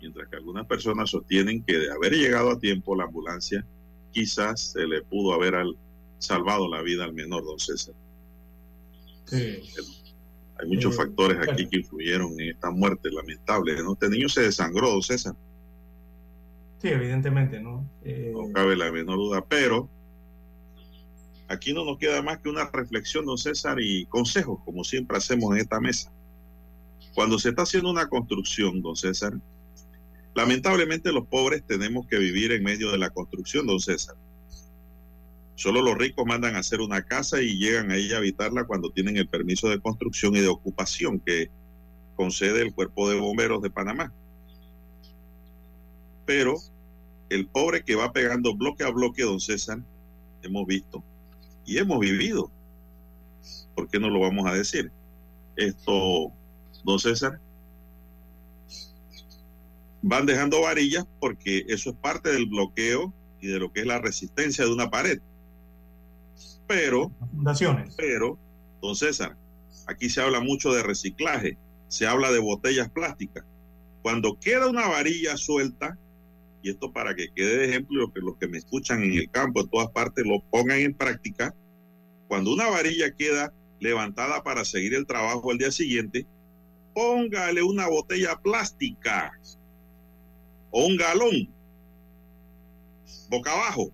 mientras que algunas personas sostienen que de haber llegado a tiempo la ambulancia, quizás se le pudo haber al, salvado la vida al menor, don César. Sí. Hay muchos Eh, factores aquí que influyeron en esta muerte lamentable. ¿no? Este niño se desangró, don César, Sí, evidentemente, ¿no? Eh, no cabe la menor duda, pero aquí no nos queda más que una reflexión, don César, y consejos, como siempre hacemos en esta mesa. Cuando se está haciendo una construcción, don César, lamentablemente los pobres tenemos que vivir en medio de la construcción, don César. Solo los ricos mandan a hacer una casa y llegan ahí a habitarla cuando tienen el permiso de construcción y de ocupación que concede el Cuerpo de Bomberos de Panamá. Pero el pobre que va pegando bloque a bloque, don César, hemos visto y hemos vivido. ¿Por qué no lo vamos a decir? Esto, don César, van dejando varillas porque eso es parte del bloqueo y de lo que es la resistencia de una pared. Pero, fundaciones. pero, don César, aquí se habla mucho de reciclaje, se habla de botellas plásticas. Cuando queda una varilla suelta, y esto para que quede de ejemplo, lo que los que me escuchan en el campo, en todas partes, lo pongan en práctica, cuando una varilla queda levantada para seguir el trabajo al día siguiente, póngale una botella plástica o un galón boca abajo,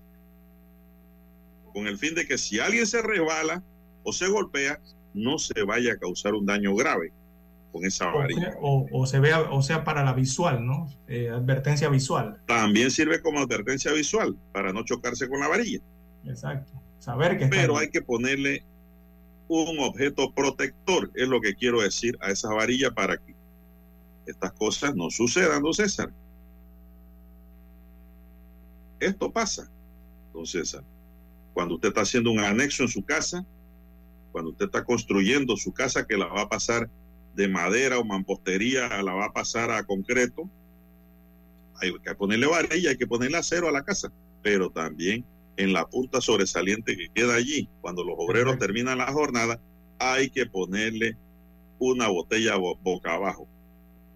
con el fin de que si alguien se resbala o se golpea, no se vaya a causar un daño grave con esa varilla. O, o se vea, o sea, para la visual, ¿no? Eh, advertencia visual. También sirve como advertencia visual para no chocarse con la varilla. Exacto. Saber que Pero hay que ponerle un objeto protector, es lo que quiero decir, a esa varilla para que estas cosas no sucedan, don César. Esto pasa, don César. Cuando usted está haciendo un anexo en su casa, cuando usted está construyendo su casa que la va a pasar de madera o mampostería, la va a pasar a concreto, hay que ponerle varilla, hay que ponerle acero a la casa, pero también en la punta sobresaliente que queda allí, cuando los obreros terminan la jornada, hay que ponerle una botella bo- boca abajo.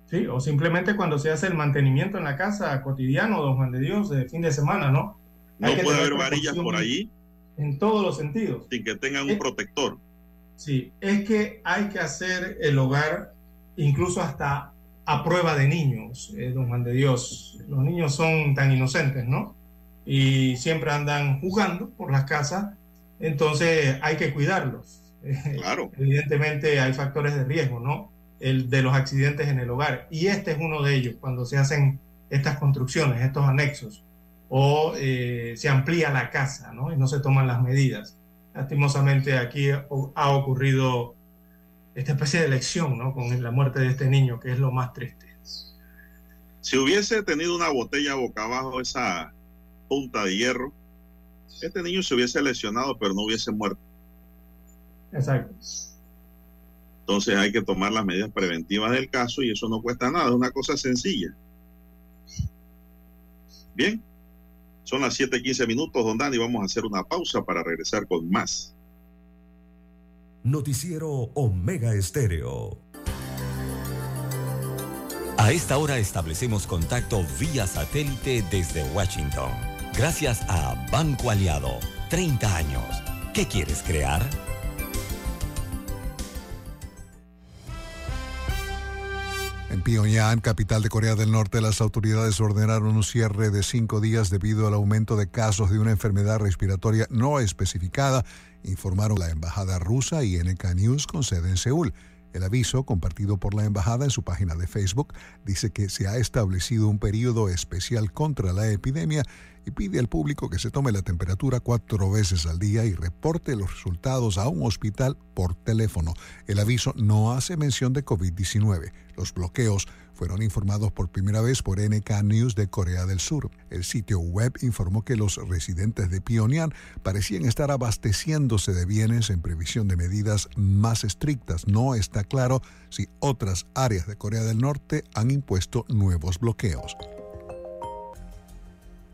Sí, o simplemente cuando se hace el mantenimiento en la casa cotidiano, don Juan de Dios, de fin de semana, ¿no? No Hay puede haber varillas por allí En todos los sentidos. sin que tengan Eh, un protector. Sí, es que hay que hacer el hogar incluso hasta a prueba de niños, eh, don Juan de Dios. Los niños son tan inocentes, ¿no? Y siempre andan jugando por las casas, entonces hay que cuidarlos. Claro. Evidentemente hay factores de riesgo, ¿no? El de los accidentes en el hogar. Y este es uno de ellos, cuando se hacen estas construcciones, estos anexos, o eh, se amplía la casa, ¿no? Y no se toman las medidas. Lastimosamente aquí ha ocurrido esta especie de elección, ¿no? Con la muerte de este niño, que es lo más triste. Si hubiese tenido una botella boca abajo, esa punta de hierro, este niño se hubiese lesionado, pero no hubiese muerto. Exacto. Entonces hay que tomar las medidas preventivas del caso y eso no cuesta nada, es una cosa sencilla. Bien, son las 7:15 minutos, don Dani, vamos a hacer una pausa para regresar con más. Noticiero Omega Estéreo. A esta hora establecemos contacto vía satélite desde Washington. Gracias a Banco Aliado. 30 años. ¿Qué quieres crear? Pyongyang, capital de Corea del Norte, las autoridades ordenaron un cierre de cinco días debido al aumento de casos de una enfermedad respiratoria no especificada, informaron la embajada rusa y NK News con sede en Seúl. El aviso, compartido por la embajada en su página de Facebook, dice que se ha establecido un periodo especial contra la epidemia y pide al público que se tome la temperatura cuatro veces al día y reporte los resultados a un hospital por teléfono. El aviso no hace mención de COVID-19. Los bloqueos fueron informados por primera vez por NK News de Corea del Sur. El sitio web informó que los residentes de Pyongyang parecían estar abasteciéndose de bienes en previsión de medidas más estrictas. No está claro si otras áreas de Corea del Norte han impuesto nuevos bloqueos.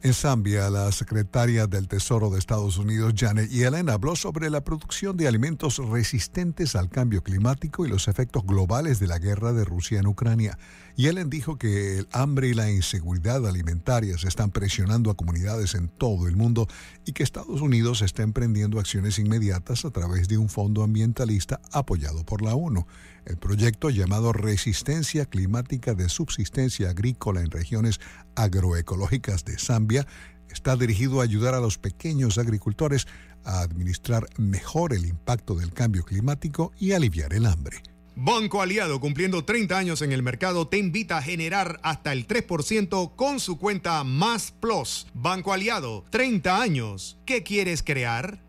En Zambia, la secretaria del Tesoro de Estados Unidos, Janet Yellen, habló sobre la producción de alimentos resistentes al cambio climático y los efectos globales de la guerra de Rusia en Ucrania. Yellen dijo que el hambre y la inseguridad alimentaria se están presionando a comunidades en todo el mundo y que Estados Unidos está emprendiendo acciones inmediatas a través de un fondo ambientalista apoyado por la ONU. El proyecto llamado Resistencia Climática de Subsistencia Agrícola en Regiones Agroecológicas de Zambia está dirigido a ayudar a los pequeños agricultores a administrar mejor el impacto del cambio climático y aliviar el hambre. Banco Aliado, cumpliendo 30 años en el mercado, te invita a generar hasta el 3% con su cuenta Más Plus. Banco Aliado, 30 años. ¿Qué quieres crear?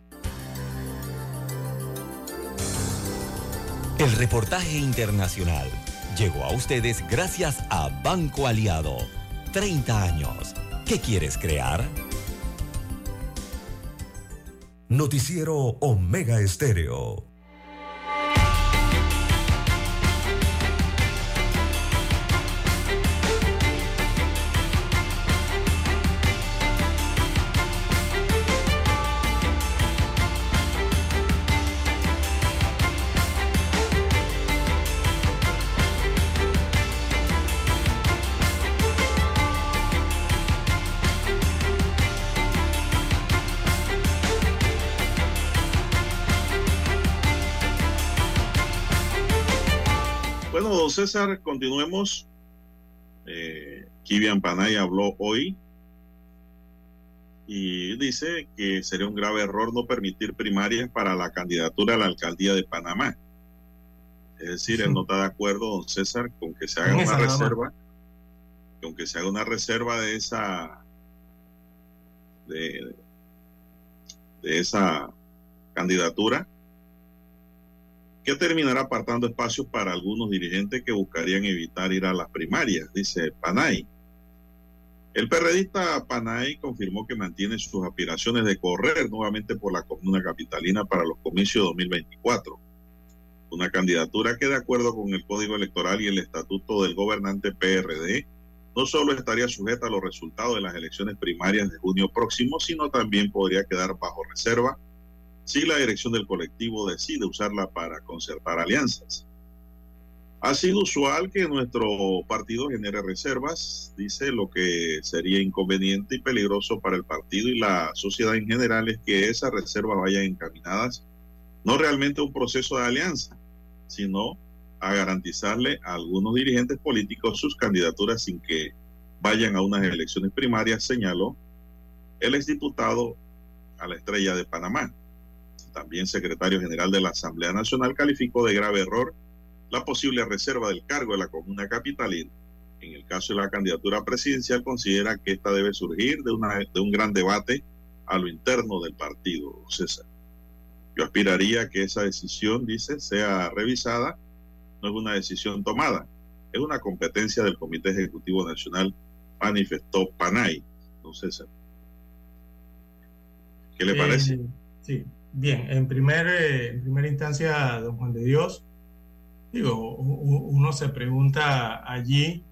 El reportaje internacional llegó a ustedes gracias a Banco Aliado. 30 años. ¿Qué quieres crear? Noticiero Omega Estéreo. César, continuemos. Eh, Kivian Panay habló hoy y dice que sería un grave error no permitir primarias para la candidatura a la alcaldía de Panamá. Es decir, él no está de acuerdo, don César, con que se haga una reserva, con que se haga una reserva de esa de, de esa candidatura que terminará apartando espacios para algunos dirigentes que buscarían evitar ir a las primarias, dice Panay. El perredista Panay confirmó que mantiene sus aspiraciones de correr nuevamente por la comuna capitalina para los comicios 2024. Una candidatura que de acuerdo con el Código Electoral y el Estatuto del gobernante PRD, no solo estaría sujeta a los resultados de las elecciones primarias de junio próximo, sino también podría quedar bajo reserva si la dirección del colectivo decide usarla para concertar alianzas. Ha sido usual que nuestro partido genere reservas, dice lo que sería inconveniente y peligroso para el partido y la sociedad en general es que esas reservas vayan encaminadas no realmente a un proceso de alianza, sino a garantizarle a algunos dirigentes políticos sus candidaturas sin que vayan a unas elecciones primarias, señaló el exdiputado a la estrella de Panamá también secretario general de la Asamblea Nacional, calificó de grave error la posible reserva del cargo de la comuna capitalina. En el caso de la candidatura presidencial, considera que esta debe surgir de, una, de un gran debate a lo interno del partido, César. Yo aspiraría a que esa decisión, dice, sea revisada. No es una decisión tomada, es una competencia del Comité Ejecutivo Nacional, manifestó Panay, don César. ¿Qué le Eh, parece? sí, bien. En, primer, eh, en primera instancia, don Juan de Dios, digo, uno se pregunta allí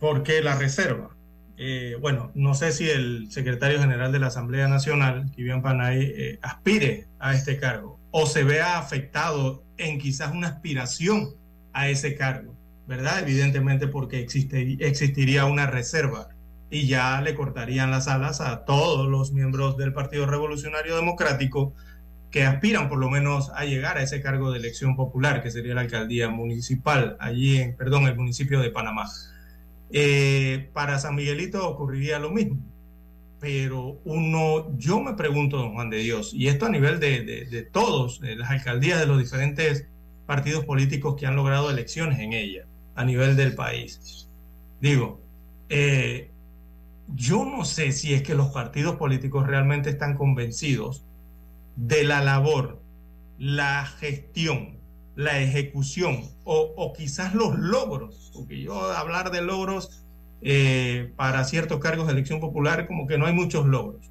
por qué la reserva. Eh, bueno, no sé si el secretario general de la Asamblea Nacional, Kivian Panay, eh, aspire a este cargo o se vea afectado en quizás una aspiración a ese cargo, ¿verdad? Evidentemente porque existe, existiría una reserva y ya le cortarían las alas a todos los miembros del Partido Revolucionario Democrático que aspiran por lo menos a llegar a ese cargo de elección popular, que sería la alcaldía municipal, allí en, perdón, el municipio de Panamá. Eh, para San Miguelito ocurriría lo mismo, pero uno, yo me pregunto, don Juan de Dios, y esto a nivel de, de, todos, de las alcaldías de los diferentes partidos políticos que han logrado elecciones en ella, a nivel del país. Digo, eh, yo no sé si es que los partidos políticos realmente están convencidos de la labor, la gestión, la ejecución o, quizás los logros, porque yo hablar de logros eh, para ciertos cargos de elección popular como que no hay muchos logros.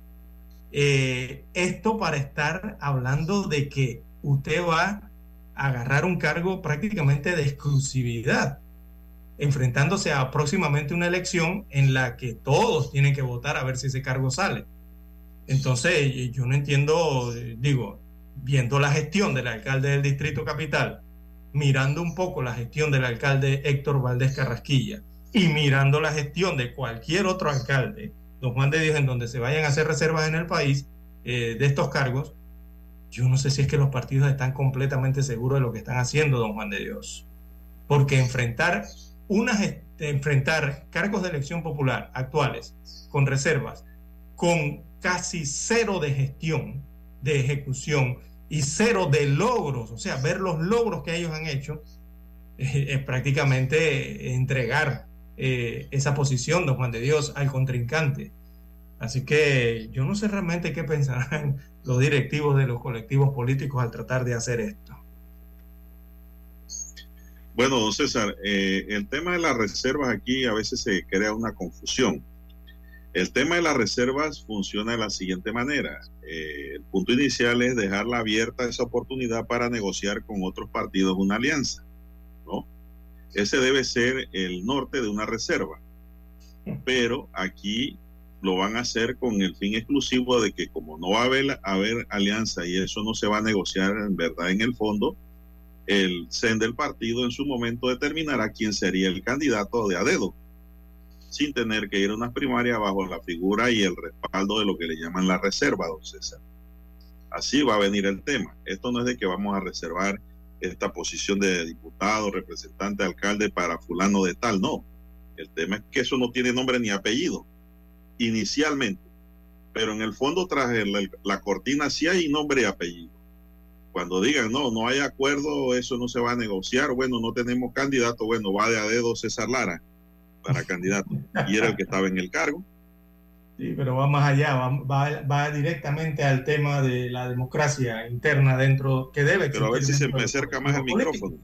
Eh, esto para estar hablando de que usted va a agarrar un cargo prácticamente de exclusividad enfrentándose a próximamente una elección en la que todos tienen que votar a ver si ese cargo sale. Entonces, yo no entiendo, eh, digo, viendo la gestión del alcalde del Distrito Capital, mirando un poco la gestión del alcalde Héctor Valdés Carrasquilla y mirando la gestión de cualquier otro alcalde, don Juan de Dios, en donde se vayan a hacer reservas en el país eh, de estos cargos, yo no sé si es que los partidos están completamente seguros de lo que están haciendo, don Juan de Dios. Porque enfrentar una, ges- de enfrentar cargos de elección popular actuales con reservas, con casi cero de gestión, de ejecución y cero de logros, o sea, ver los logros que ellos han hecho, eh, es prácticamente entregar eh, esa posición, don Juan de Dios, al contrincante. Así que yo no sé realmente qué pensarán los directivos de los colectivos políticos al tratar de hacer esto. Bueno, don César, eh, el tema de las reservas aquí a veces se crea una confusión. El tema de las reservas funciona de la siguiente manera. Eh, el punto inicial es dejarla abierta esa oportunidad para negociar con otros partidos una alianza, ¿no? Ese debe ser el norte de una reserva. Pero aquí lo van a hacer con el fin exclusivo de que como no va a haber, haber alianza y eso no se va a negociar en verdad en el fondo, el CEN del partido en su momento determinará quién sería el candidato de a dedo, sin tener que ir a unas primarias bajo la figura y el respaldo de lo que le llaman la reserva, don César. Así va a venir el tema. Esto no es de que vamos a reservar esta posición de diputado, representante, alcalde para fulano de tal, no. El tema es que eso no tiene nombre ni apellido, inicialmente. Pero en el fondo, tras el- la cortina, sí hay nombre y apellido cuando digan no, no hay acuerdo, eso no se va a negociar, bueno, no tenemos candidato, bueno, va de a dedo César Lara para candidato. Y era el que estaba en el cargo. Sí, pero va más allá, va, va- va directamente al tema de la democracia interna dentro, que debe Pero a ver si se me acerca más el micrófono.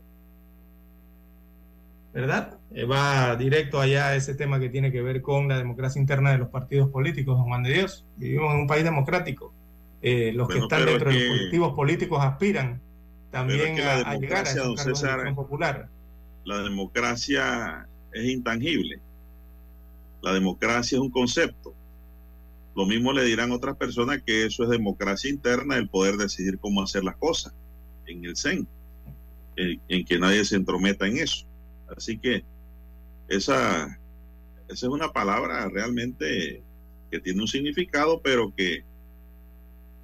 ¿Verdad? Eh, va directo allá a ese tema que tiene que ver con la democracia interna de los partidos políticos, don Juan de Dios. Vivimos en un país democrático. Eh, los Bueno, que están dentro es de los colectivos políticos aspiran también que a, a llegar a de César, popular. La democracia es intangible. La democracia es un concepto. Lo mismo le dirán otras personas que eso es democracia interna, el poder decidir cómo hacer las cosas en el CEN, en, en que nadie se entrometa en eso. Así que esa, esa es una palabra realmente que tiene un significado, pero que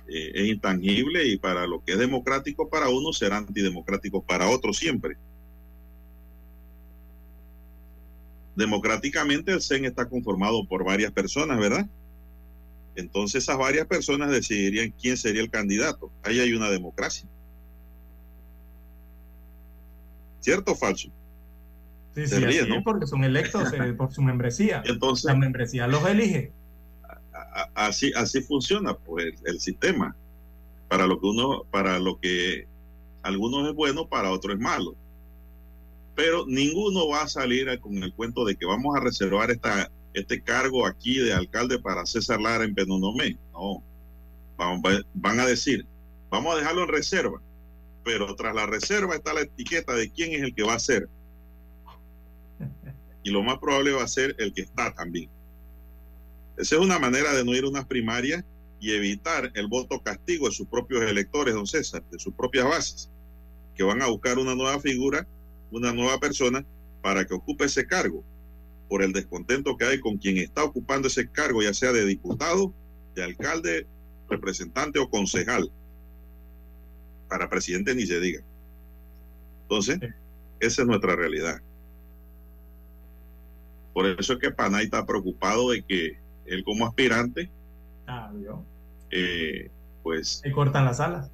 eh, es intangible y para lo que es democrático para uno será antidemocrático para otro siempre. Democráticamente el CEN está conformado por varias personas, ¿verdad? Entonces esas varias personas decidirían quién sería el candidato. Ahí hay una democracia. ¿Cierto o falso? Sí, Se sí, ríe, así ¿no? es, porque son electos eh, por su membresía. Entonces, La membresía los elige. Así así funciona pues el, sistema. Para lo que uno para lo que algunos es bueno para otros es malo. Pero ninguno va a salir con el cuento de que vamos a reservar esta este cargo aquí de alcalde para César Lara en Penonomé no. Vamos- va- van a decir vamos a dejarlo en reserva pero tras la reserva está la etiqueta de quién es el que va a ser. Y lo más probable va a ser el que está también esa es una manera de no ir a unas primarias y evitar el voto castigo de sus propios electores, don César, de sus propias bases, que van a buscar una nueva figura, una nueva persona para que ocupe ese cargo, por el descontento que hay con quien está ocupando ese cargo, ya sea de diputado, de alcalde, representante o concejal. Para presidente ni se diga. Entonces, esa es nuestra realidad. Por eso es que Panay está preocupado de que él como aspirante, Ah, eh, pues, Se cortan las alas.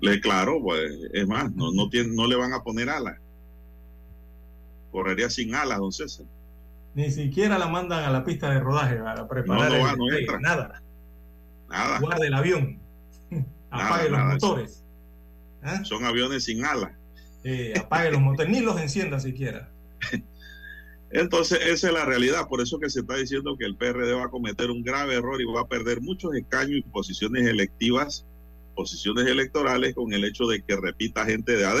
le claro, pues, es más, no, no, tiene, no le van a poner alas. Correría sin alas, don César. Ni siquiera la mandan a la pista de rodaje para preparar No, no el va, no despegue, entra. nada. Nada. Guarde el avión. Apague los nada, motores. Son aviones sin alas. Apague los motores. Ni los encienda siquiera. Entonces, esa es la realidad. Por eso que se está diciendo que el PRD va a cometer un grave error y va a perder muchos escaños y posiciones electivas, posiciones electorales con el hecho de que repita gente de a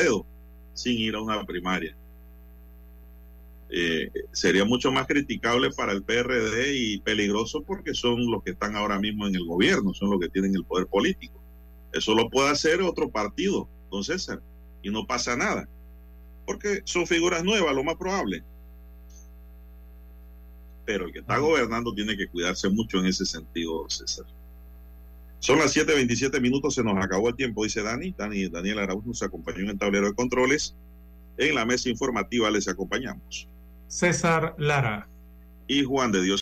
sin ir a una primaria. Eh, sería mucho más criticable para el PRD y peligroso porque son los que están ahora mismo en el gobierno, son los que tienen el poder político. Eso lo puede hacer otro partido, don César, y no pasa nada, porque son figuras nuevas, lo más probable pero el que está gobernando tiene que cuidarse mucho en ese sentido, César. Son las 7:27 minutos, se nos acabó el tiempo, dice Dani. Dani Daniel Araúz nos acompañó en el tablero de controles. En la mesa informativa les acompañamos. César Lara. Y Juan de Dios